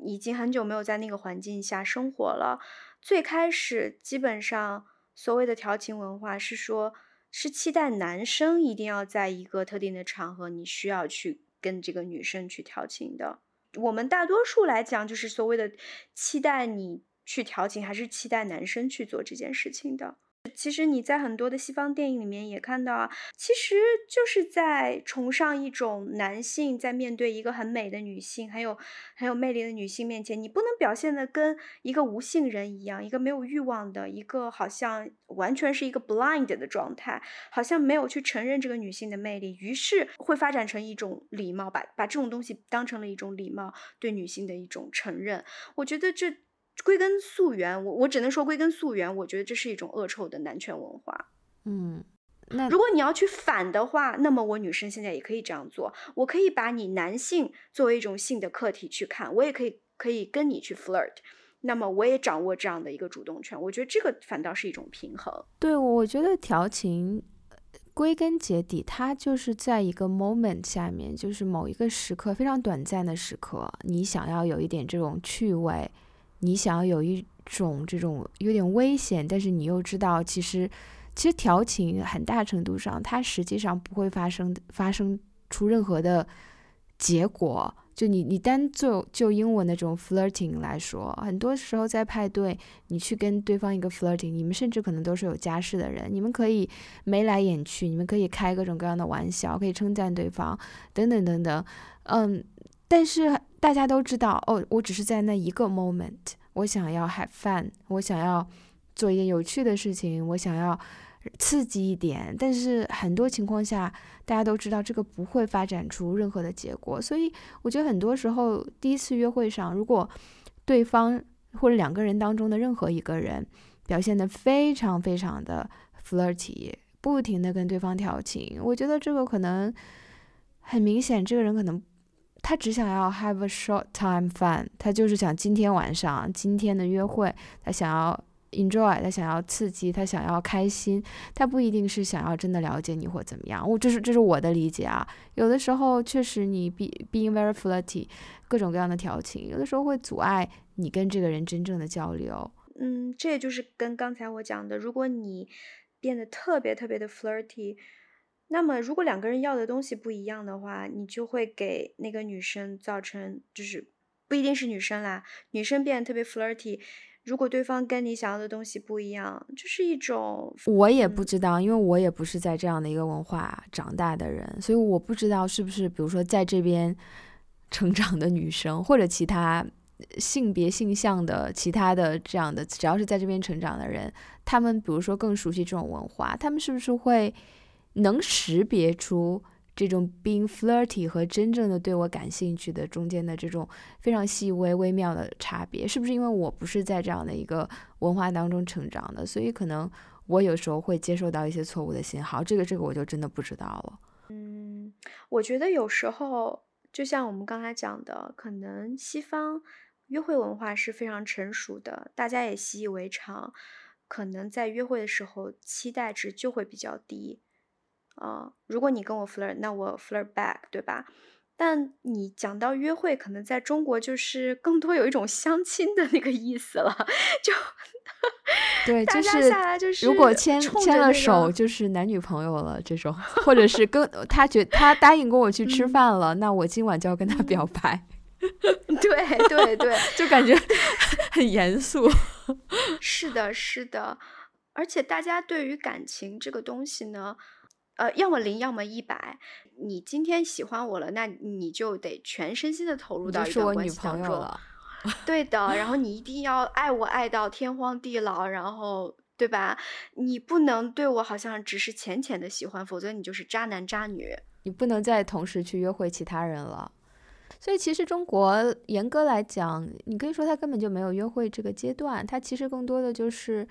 已经很久没有在那个环境下生活了。最开始，基本上所谓的调情文化是说，是期待男生一定要在一个特定的场合，你需要去跟这个女生去调情的。我们大多数来讲，就是所谓的期待你去调情，还是期待男生去做这件事情的。其实你在很多的西方电影里面也看到啊，其实就是在崇尚一种男性在面对一个很美的女性、很有很有魅力的女性面前，你不能表现的跟一个无性人一样，一个没有欲望的，一个好像完全是一个 blind 的状态，好像没有去承认这个女性的魅力，于是会发展成一种礼貌，把把这种东西当成了一种礼貌，对女性的一种承认。我觉得这。归根溯源，我我只能说归根溯源，我觉得这是一种恶臭的男权文化。嗯，那如果你要去反的话，那么我女生现在也可以这样做，我可以把你男性作为一种性的客体去看，我也可以可以跟你去 flirt，那么我也掌握这样的一个主动权，我觉得这个反倒是一种平衡。对，我觉得调情归根结底，它就是在一个 moment 下面，就是某一个时刻非常短暂的时刻，你想要有一点这种趣味。你想要有一种这种有点危险，但是你又知道，其实其实调情很大程度上，它实际上不会发生发生出任何的结果。就你你单就就英文的这种 flirting 来说，很多时候在派对，你去跟对方一个 flirting，你们甚至可能都是有家室的人，你们可以眉来眼去，你们可以开各种各样的玩笑，可以称赞对方，等等等等，嗯。但是大家都知道，哦，我只是在那一个 moment，我想要 have fun，我想要做一件有趣的事情，我想要刺激一点。但是很多情况下，大家都知道这个不会发展出任何的结果。所以我觉得很多时候，第一次约会上，如果对方或者两个人当中的任何一个人表现得非常非常的 flirty，不停的跟对方调情，我觉得这个可能很明显，这个人可能。他只想要 have a short time fun，他就是想今天晚上今天的约会，他想要 enjoy，他想要刺激，他想要开心，他不一定是想要真的了解你或怎么样。我这是这是我的理解啊。有的时候确实你 be being very flirty，各种各样的调情，有的时候会阻碍你跟这个人真正的交流。嗯，这也就是跟刚才我讲的，如果你变得特别特别的 flirty。那么，如果两个人要的东西不一样的话，你就会给那个女生造成，就是不一定是女生啦，女生变得特别 flirty。如果对方跟你想要的东西不一样，就是一种我也不知道，因为我也不是在这样的一个文化长大的人，所以我不知道是不是，比如说在这边 成长的女生，或者其他性别性向的其他的这样的，只要是在这边成长的人，他们比如说更熟悉这种文化，他们是不是会？能识别出这种 being flirty 和真正的对我感兴趣的中间的这种非常细微微妙的差别，是不是因为我不是在这样的一个文化当中成长的，所以可能我有时候会接受到一些错误的信号？这个这个我就真的不知道了。嗯，我觉得有时候就像我们刚才讲的，可能西方约会文化是非常成熟的，大家也习以为常，可能在约会的时候期待值就会比较低。啊，如果你跟我 flirt，那我 flirt back，对吧？但你讲到约会，可能在中国就是更多有一种相亲的那个意思了，就对，就是就是如果牵牵了手，就是男女朋友了这种，或者是跟他觉他答应跟我去吃饭了，那我今晚就要跟他表白。对对对，就感觉很严肃。是的，是的，而且大家对于感情这个东西呢。呃，要么零，要么一百。你今天喜欢我了，那你就得全身心的投入到一段关系当中。对的，然后你一定要爱我爱到天荒地老，然后对吧？你不能对我好像只是浅浅的喜欢，否则你就是渣男渣女。你不能再同时去约会其他人了。所以其实中国严格来讲，你可以说他根本就没有约会这个阶段，他其实更多的就是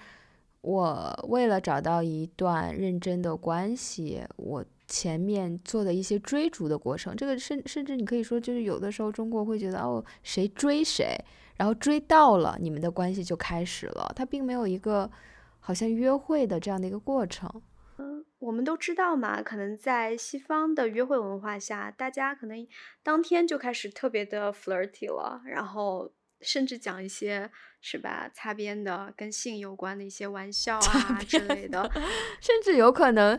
我为了找到一段认真的关系，我。前面做的一些追逐的过程，这个甚甚至你可以说，就是有的时候中国会觉得哦，谁追谁，然后追到了，你们的关系就开始了。他并没有一个好像约会的这样的一个过程。嗯，我们都知道嘛，可能在西方的约会文化下，大家可能当天就开始特别的 flirty 了，然后甚至讲一些是吧擦边的跟性有关的一些玩 笑啊之类的，甚至有可能。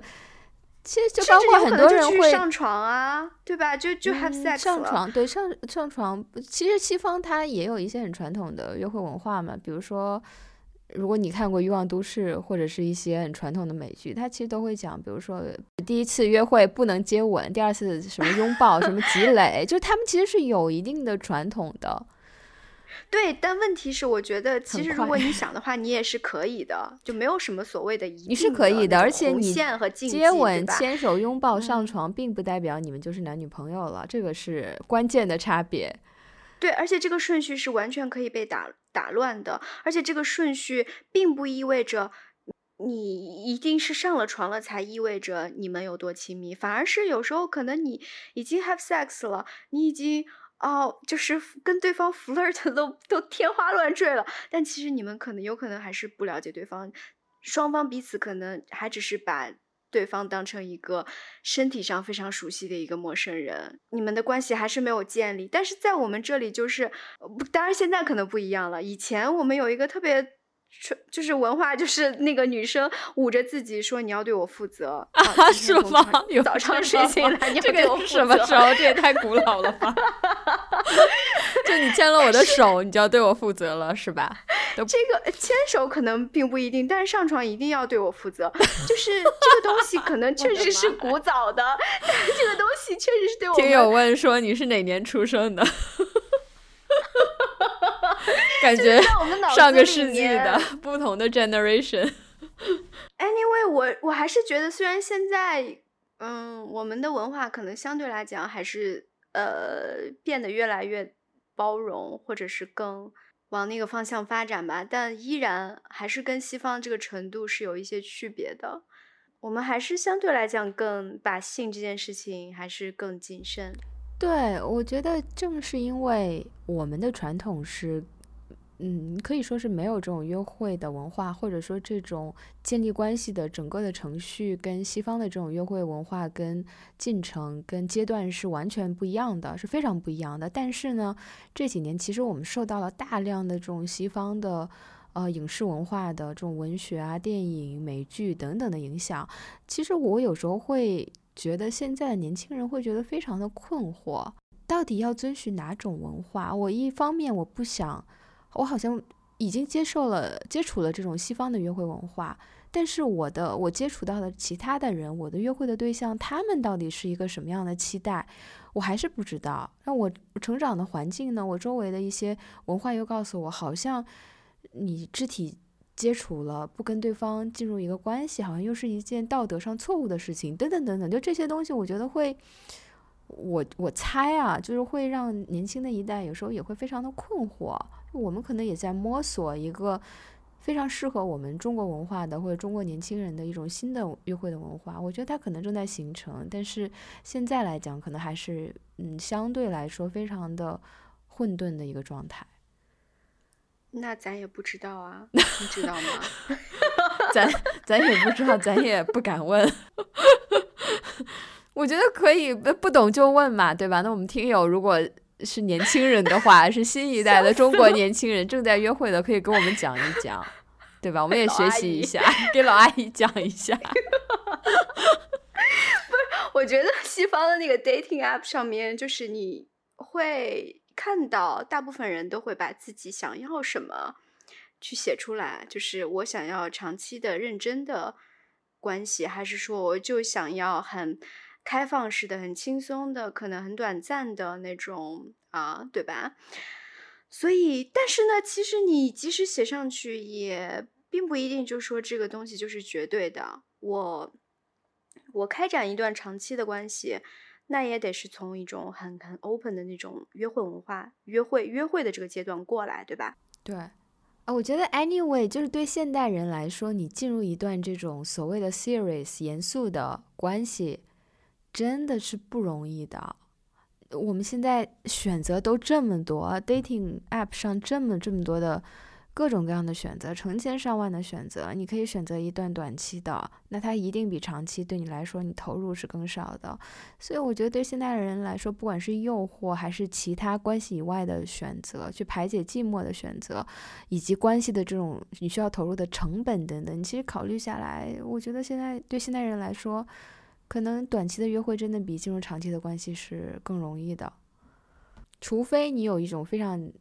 其实就包括很多人会上床啊，对吧？就就 have sex 上床，对上上床。其实西方它也有一些很传统的约会文化嘛，比如说，如果你看过《欲望都市》或者是一些很传统的美剧，它其实都会讲，比如说第一次约会不能接吻，第二次什么拥抱，什么积累，就是他们其实是有一定的传统的。对，但问题是，我觉得其实如果你 想的话，你也是可以的，就没有什么所谓的一你是可以的，而且你接吻、牵手、拥抱、上床，并不代表你们就是男女朋友了，这个是关键的差别。对，而且这个顺序是完全可以被打打乱的，而且这个顺序并不意味着你一定是上了床了才意味着你们有多亲密，反而是有时候可能你已经 have sex 了，你已经。哦，就是跟对方 flirt 都都天花乱坠了，但其实你们可能有可能还是不了解对方，双方彼此可能还只是把对方当成一个身体上非常熟悉的一个陌生人，你们的关系还是没有建立。但是在我们这里就是，当然现在可能不一样了，以前我们有一个特别。就是文化，就是那个女生捂着自己说：“你要对我负责 啊？是吗？早上睡醒来，你这个是什么时候？这也太古老了吧！就你牵了我的手，你就要对我负责了，是吧？这个牵手可能并不一定，但是上床一定要对我负责。就是这个东西可能确实是古早的，但是这个东西确实是对我。听友问说你是哪年出生的？感觉上个世纪的 不同的 generation。Anyway，我我还是觉得，虽然现在，嗯，我们的文化可能相对来讲还是呃变得越来越包容，或者是更往那个方向发展吧，但依然还是跟西方这个程度是有一些区别的。我们还是相对来讲更把性这件事情还是更谨慎。对，我觉得正是因为我们的传统是。嗯，可以说是没有这种约会的文化，或者说这种建立关系的整个的程序，跟西方的这种约会文化跟进程跟阶段是完全不一样的，是非常不一样的。但是呢，这几年其实我们受到了大量的这种西方的呃影视文化的这种文学啊、电影、美剧等等的影响。其实我有时候会觉得，现在的年轻人会觉得非常的困惑，到底要遵循哪种文化？我一方面我不想。我好像已经接受了、接触了这种西方的约会文化，但是我的我接触到的其他的人，我的约会的对象，他们到底是一个什么样的期待，我还是不知道。那我成长的环境呢？我周围的一些文化又告诉我，好像你肢体接触了，不跟对方进入一个关系，好像又是一件道德上错误的事情，等等等等。就这些东西，我觉得会，我我猜啊，就是会让年轻的一代有时候也会非常的困惑。我们可能也在摸索一个非常适合我们中国文化的，或者中国年轻人的一种新的约会的文化。我觉得它可能正在形成，但是现在来讲，可能还是嗯相对来说非常的混沌的一个状态。那咱也不知道啊，你知道吗？咱咱也不知道，咱也不敢问。我觉得可以不懂就问嘛，对吧？那我们听友如果。是年轻人的话，是新一代的中国年轻人正在约会的，可以跟我们讲一讲，对吧？我们也学习一下，给老阿姨讲一下。不是，我觉得西方的那个 dating app 上面，就是你会看到，大部分人都会把自己想要什么去写出来，就是我想要长期的、认真的。关系，还是说我就想要很开放式的、很轻松的、可能很短暂的那种啊，对吧？所以，但是呢，其实你即使写上去，也并不一定就说这个东西就是绝对的。我我开展一段长期的关系，那也得是从一种很很 open 的那种约会文化、约会约会的这个阶段过来，对吧？对，啊，我觉得 anyway 就是对现代人来说，你进入一段这种所谓的 serious 严肃的关系，真的是不容易的。我们现在选择都这么多，dating app 上这么这么多的各种各样的选择，成千上万的选择，你可以选择一段短期的，那它一定比长期对你来说你投入是更少的。所以我觉得对现代人来说，不管是诱惑还是其他关系以外的选择，去排解寂寞的选择，以及关系的这种你需要投入的成本等等，你其实考虑下来，我觉得现在对现代人来说。可能短期的约会真的比进入长期的关系是更容易的，除非你有一种非常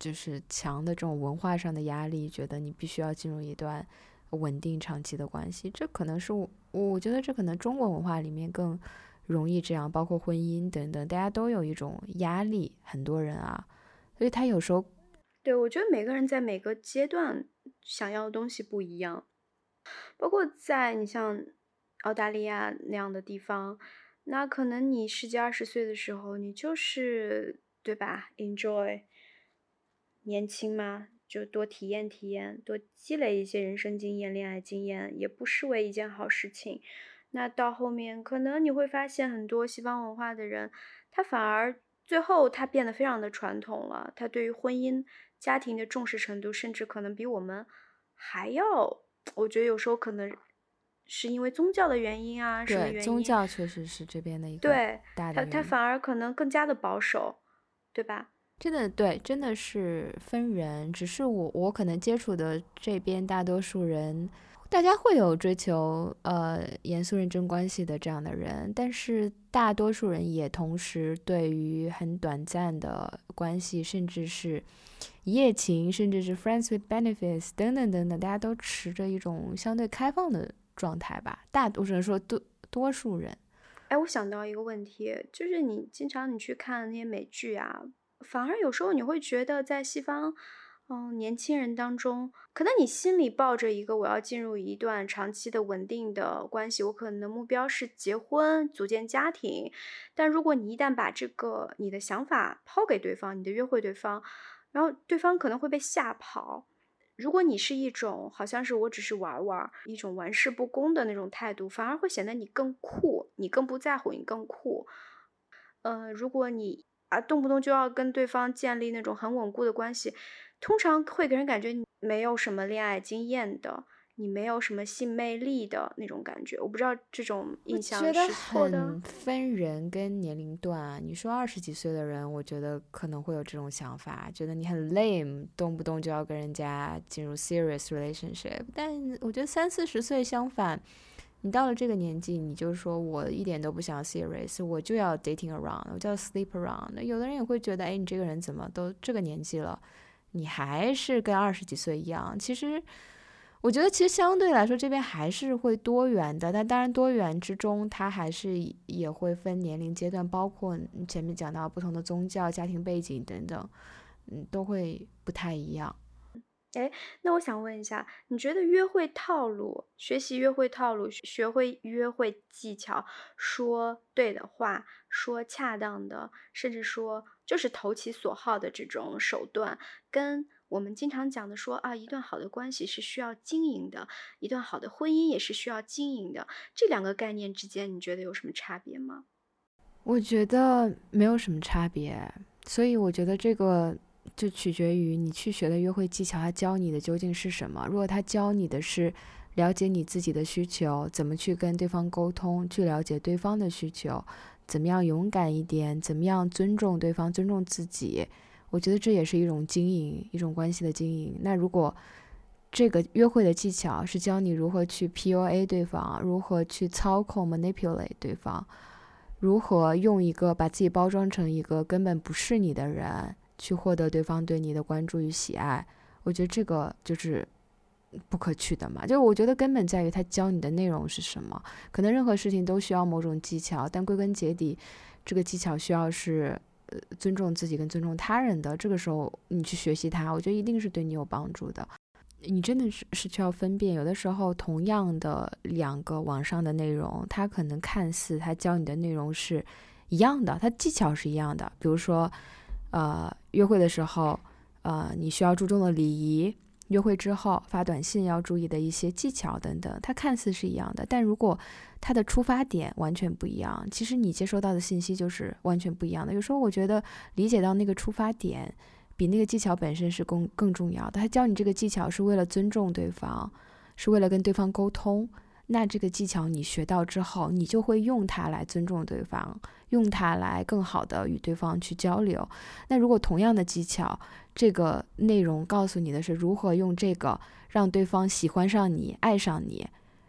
就是强的这种文化上的压力，觉得你必须要进入一段稳定长期的关系。这可能是我我觉得这可能中国文化里面更容易这样，包括婚姻等等，大家都有一种压力，很多人啊，所以他有时候对我觉得每个人在每个阶段想要的东西不一样，包括在你像。澳大利亚那样的地方，那可能你十几二十岁的时候，你就是对吧？Enjoy，年轻嘛，就多体验体验，多积累一些人生经验、恋爱经验，也不失为一件好事情。那到后面，可能你会发现很多西方文化的人，他反而最后他变得非常的传统了，他对于婚姻、家庭的重视程度，甚至可能比我们还要，我觉得有时候可能。是因为宗教的原因啊，什么原因？宗教确实是这边的一 个对大的他他反而可能更加的保守，对吧？真的对，真的是分人。只是我我可能接触的这边大多数人，大家会有追求呃严肃认真关系的这样的人，但是大多数人也同时对于很短暂的关系，甚至是一夜情，甚至是 friends with benefits 等等等等，大家都持着一种相对开放的。状态吧，大我只能说多多数人。哎，我想到一个问题，就是你经常你去看那些美剧啊，反而有时候你会觉得在西方，嗯，年轻人当中，可能你心里抱着一个我要进入一段长期的稳定的关系，我可能的目标是结婚组建家庭。但如果你一旦把这个你的想法抛给对方，你的约会对方，然后对方可能会被吓跑。如果你是一种好像是我只是玩玩，一种玩世不恭的那种态度，反而会显得你更酷，你更不在乎，你更酷。呃，如果你啊动不动就要跟对方建立那种很稳固的关系，通常会给人感觉你没有什么恋爱经验的。你没有什么性魅力的那种感觉，我不知道这种印象是错的。很分人跟年龄段。你说二十几岁的人，我觉得可能会有这种想法，觉得你很 lame，动不动就要跟人家进入 serious relationship。但我觉得三四十岁相反，你到了这个年纪，你就说我一点都不想 serious，我就要 dating around，我就要 sleep around。那有的人也会觉得，哎，你这个人怎么都这个年纪了，你还是跟二十几岁一样？其实。我觉得其实相对来说，这边还是会多元的，但当然多元之中，它还是也会分年龄阶段，包括前面讲到不同的宗教、家庭背景等等，嗯，都会不太一样。哎，那我想问一下，你觉得约会套路、学习约会套路、学会约会技巧、说对的话、说恰当的，甚至说就是投其所好的这种手段，跟我们经常讲的说啊，一段好的关系是需要经营的，一段好的婚姻也是需要经营的。这两个概念之间，你觉得有什么差别吗？我觉得没有什么差别，所以我觉得这个就取决于你去学的约会技巧，他教你的究竟是什么。如果他教你的是了解你自己的需求，怎么去跟对方沟通，去了解对方的需求，怎么样勇敢一点，怎么样尊重对方，尊重自己。我觉得这也是一种经营，一种关系的经营。那如果这个约会的技巧是教你如何去 PUA 对方，如何去操控 manipulate 对方，如何用一个把自己包装成一个根本不是你的人，去获得对方对你的关注与喜爱，我觉得这个就是不可取的嘛。就我觉得根本在于他教你的内容是什么。可能任何事情都需要某种技巧，但归根结底，这个技巧需要是呃尊重自己跟尊重他人的。这个时候你去学习它，我觉得一定是对你有帮助的。你真的是是需要分辨，有的时候同样的两个网上的内容，它可能看似它教你的内容是一样的，它技巧是一样的。比如说，呃，约会的时候，呃，你需要注重的礼仪，约会之后发短信要注意的一些技巧等等，它看似是一样的，但如果它的出发点完全不一样，其实你接收到的信息就是完全不一样的。有时候我觉得理解到那个出发点。比那个技巧本身是更更重要的。他教你这个技巧是为了尊重对方，是为了跟对方沟通。那这个技巧你学到之后，你就会用它来尊重对方，用它来更好的与对方去交流。那如果同样的技巧，这个内容告诉你的是如何用这个让对方喜欢上你、爱上你，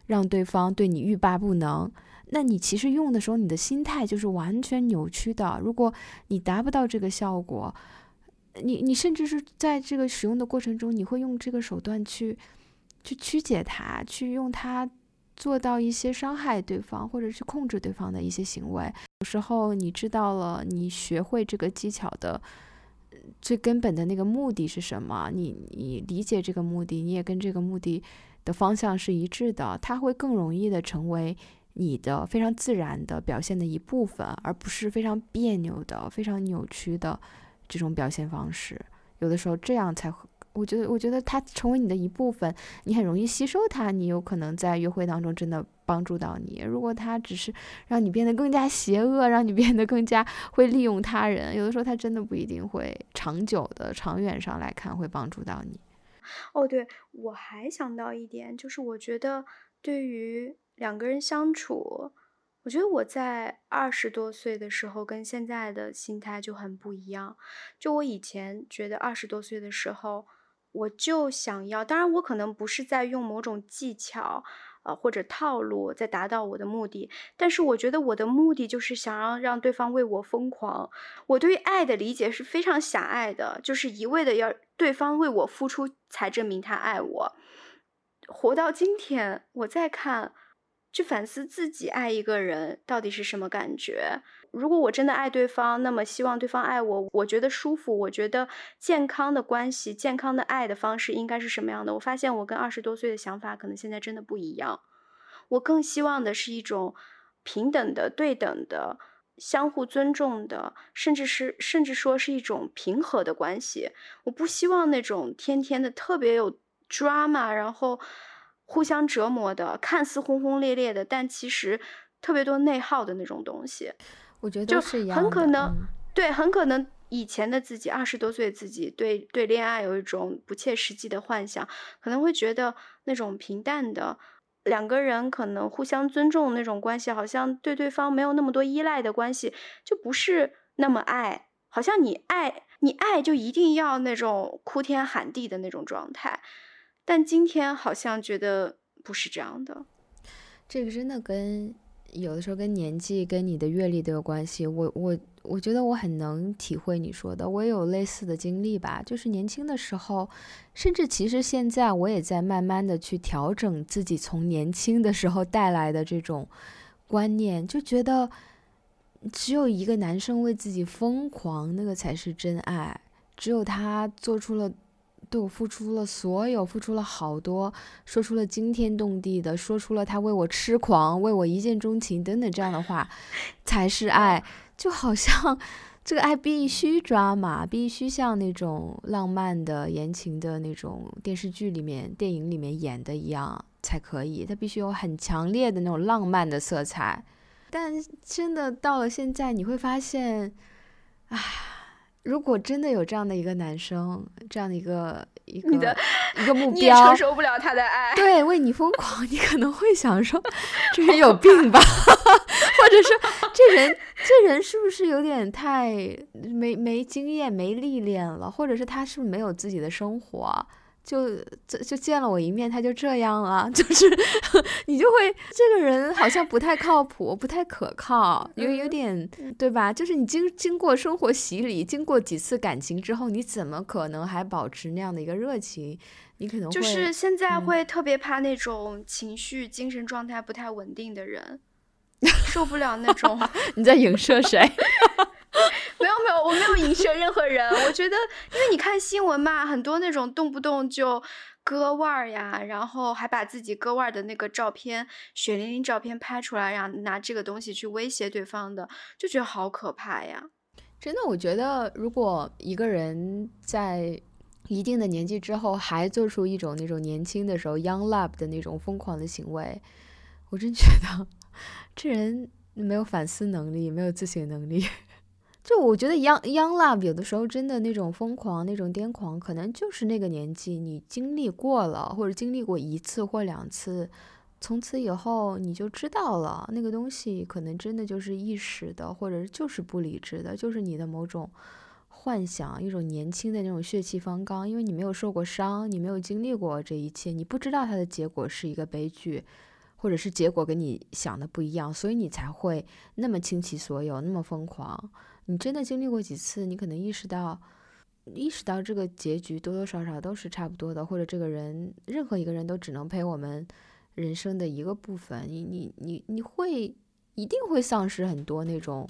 让对方对你欲罢不能，那你其实用的时候，你的心态就是完全扭曲的。如果你达不到这个效果，你你甚至是在这个使用的过程中，你会用这个手段去去曲解它，去用它做到一些伤害对方或者去控制对方的一些行为。有时候你知道了，你学会这个技巧的最根本的那个目的是什么？你你理解这个目的，你也跟这个目的的方向是一致的，它会更容易的成为你的非常自然的表现的一部分，而不是非常别扭的、非常扭曲的。这种表现方式，有的时候这样才会，我觉得，我觉得它成为你的一部分，你很容易吸收它，你有可能在约会当中真的帮助到你。如果它只是让你变得更加邪恶，让你变得更加会利用他人，有的时候它真的不一定会长久的、长远上来看会帮助到你。哦，对，我还想到一点，就是我觉得对于两个人相处。我觉得我在二十多岁的时候跟现在的心态就很不一样。就我以前觉得二十多岁的时候，我就想要，当然我可能不是在用某种技巧，呃或者套路在达到我的目的，但是我觉得我的目的就是想要让对方为我疯狂。我对于爱的理解是非常狭隘的，就是一味的要对方为我付出才证明他爱我。活到今天，我再看。去反思自己爱一个人到底是什么感觉。如果我真的爱对方，那么希望对方爱我，我觉得舒服，我觉得健康的关系、健康的爱的方式应该是什么样的？我发现我跟二十多岁的想法可能现在真的不一样。我更希望的是一种平等的、对等的、相互尊重的，甚至是甚至说是一种平和的关系。我不希望那种天天的特别有 drama，然后。互相折磨的，看似轰轰烈烈的，但其实特别多内耗的那种东西，我觉得就很可能，嗯、对，很可能以前的自己，二十多岁自己，对对恋爱有一种不切实际的幻想，可能会觉得那种平淡的两个人可能互相尊重那种关系，好像对对方没有那么多依赖的关系，就不是那么爱，好像你爱你爱就一定要那种哭天喊地的那种状态。但今天好像觉得不是这样的，这个真的跟有的时候跟年纪、跟你的阅历都有关系。我我我觉得我很能体会你说的，我也有类似的经历吧。就是年轻的时候，甚至其实现在我也在慢慢的去调整自己从年轻的时候带来的这种观念，就觉得只有一个男生为自己疯狂，那个才是真爱。只有他做出了。对我付出了所有，付出了好多，说出了惊天动地的，说出了他为我痴狂、为我一见钟情等等这样的话，才是爱。就好像这个爱必须抓马，必须像那种浪漫的言情的那种电视剧里面、电影里面演的一样才可以。它必须有很强烈的那种浪漫的色彩。但真的到了现在，你会发现，唉。如果真的有这样的一个男生，这样的一个一个一 个目标，你也承受不了他的爱。对，为你疯狂，你可能会想说，这人有病吧？或者说，这人这人是不是有点太没没经验、没历练了？或者是他是不是没有自己的生活？就就就见了我一面，他就这样了，就是你就会这个人好像不太靠谱，不太可靠，有有点对吧？就是你经经过生活洗礼，经过几次感情之后，你怎么可能还保持那样的一个热情？你可能就是现在会特别怕那种情绪、精神状态不太稳定的人，受不了那种。你在影射谁？没有没有，我没有影射任何人。我觉得，因为你看新闻嘛，很多那种动不动就割腕呀，然后还把自己割腕的那个照片、血淋淋照片拍出来，然后拿这个东西去威胁对方的，就觉得好可怕呀。真的，我觉得如果一个人在一定的年纪之后还做出一种那种年轻的时候 young love 的那种疯狂的行为，我真觉得 这人没有反思能力，没有自省能力。就我觉得 young young love 有的时候真的那种疯狂、那种癫狂，可能就是那个年纪你经历过了，或者经历过一次或两次，从此以后你就知道了，那个东西可能真的就是一时的，或者就是不理智的，就是你的某种幻想，一种年轻的那种血气方刚，因为你没有受过伤，你没有经历过这一切，你不知道它的结果是一个悲剧。或者是结果跟你想的不一样，所以你才会那么倾其所有，那么疯狂。你真的经历过几次，你可能意识到，意识到这个结局多多少少都是差不多的，或者这个人，任何一个人都只能陪我们人生的一个部分。你你你你会一定会丧失很多那种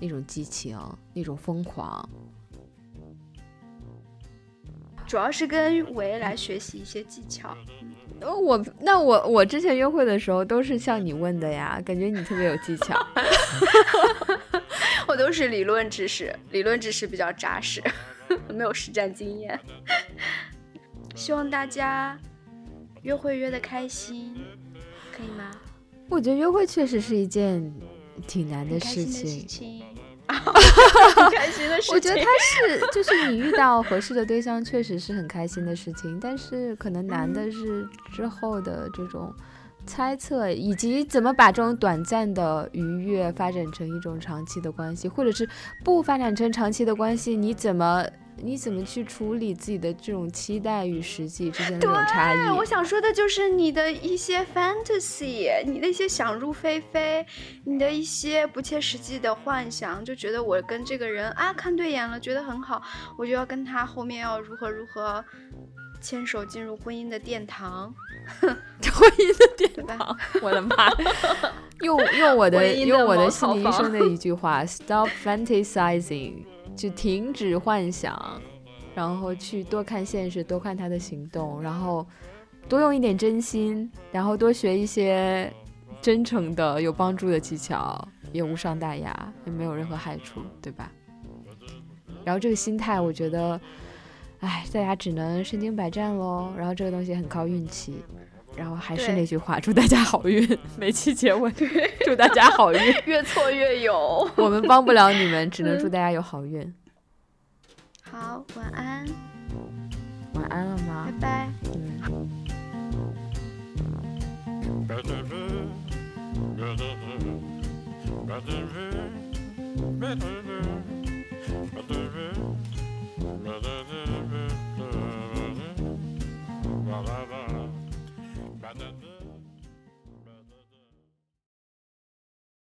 那种激情，那种疯狂。主要是跟维来学习一些技巧。我那我我之前约会的时候都是向你问的呀，感觉你特别有技巧。我都是理论知识，理论知识比较扎实，没有实战经验。希望大家约会约的开心，可以吗？我觉得约会确实是一件挺难的事情。开心的事情，我觉得他是，就是你遇到合适的对象，确实是很开心的事情。但是可能难的是之后的这种猜测，以及怎么把这种短暂的愉悦发展成一种长期的关系，或者是不发展成长期的关系，你怎么？你怎么去处理自己的这种期待与实际之间的这种差异？我想说的就是你的一些 fantasy，你的一些想入非非，你的一些不切实际的幻想，就觉得我跟这个人啊看对眼了，觉得很好，我就要跟他后面要如何如何牵手进入婚姻的殿堂，婚姻的殿堂，我的妈！用用我的用我的心理医生的一句话，stop fantasizing。就停止幻想，然后去多看现实，多看他的行动，然后多用一点真心，然后多学一些真诚的、有帮助的技巧，也无伤大雅，也没有任何害处，对吧？然后这个心态，我觉得，哎，大家只能身经百战喽。然后这个东西很靠运气。然后还是那句话，祝大家好运。每期结尾，祝大家好运，越挫越勇。我们帮不了你们，只能祝大家有好运。好，晚安。晚安了吗？拜拜。嗯。Ba-ba-ba-ba-ba.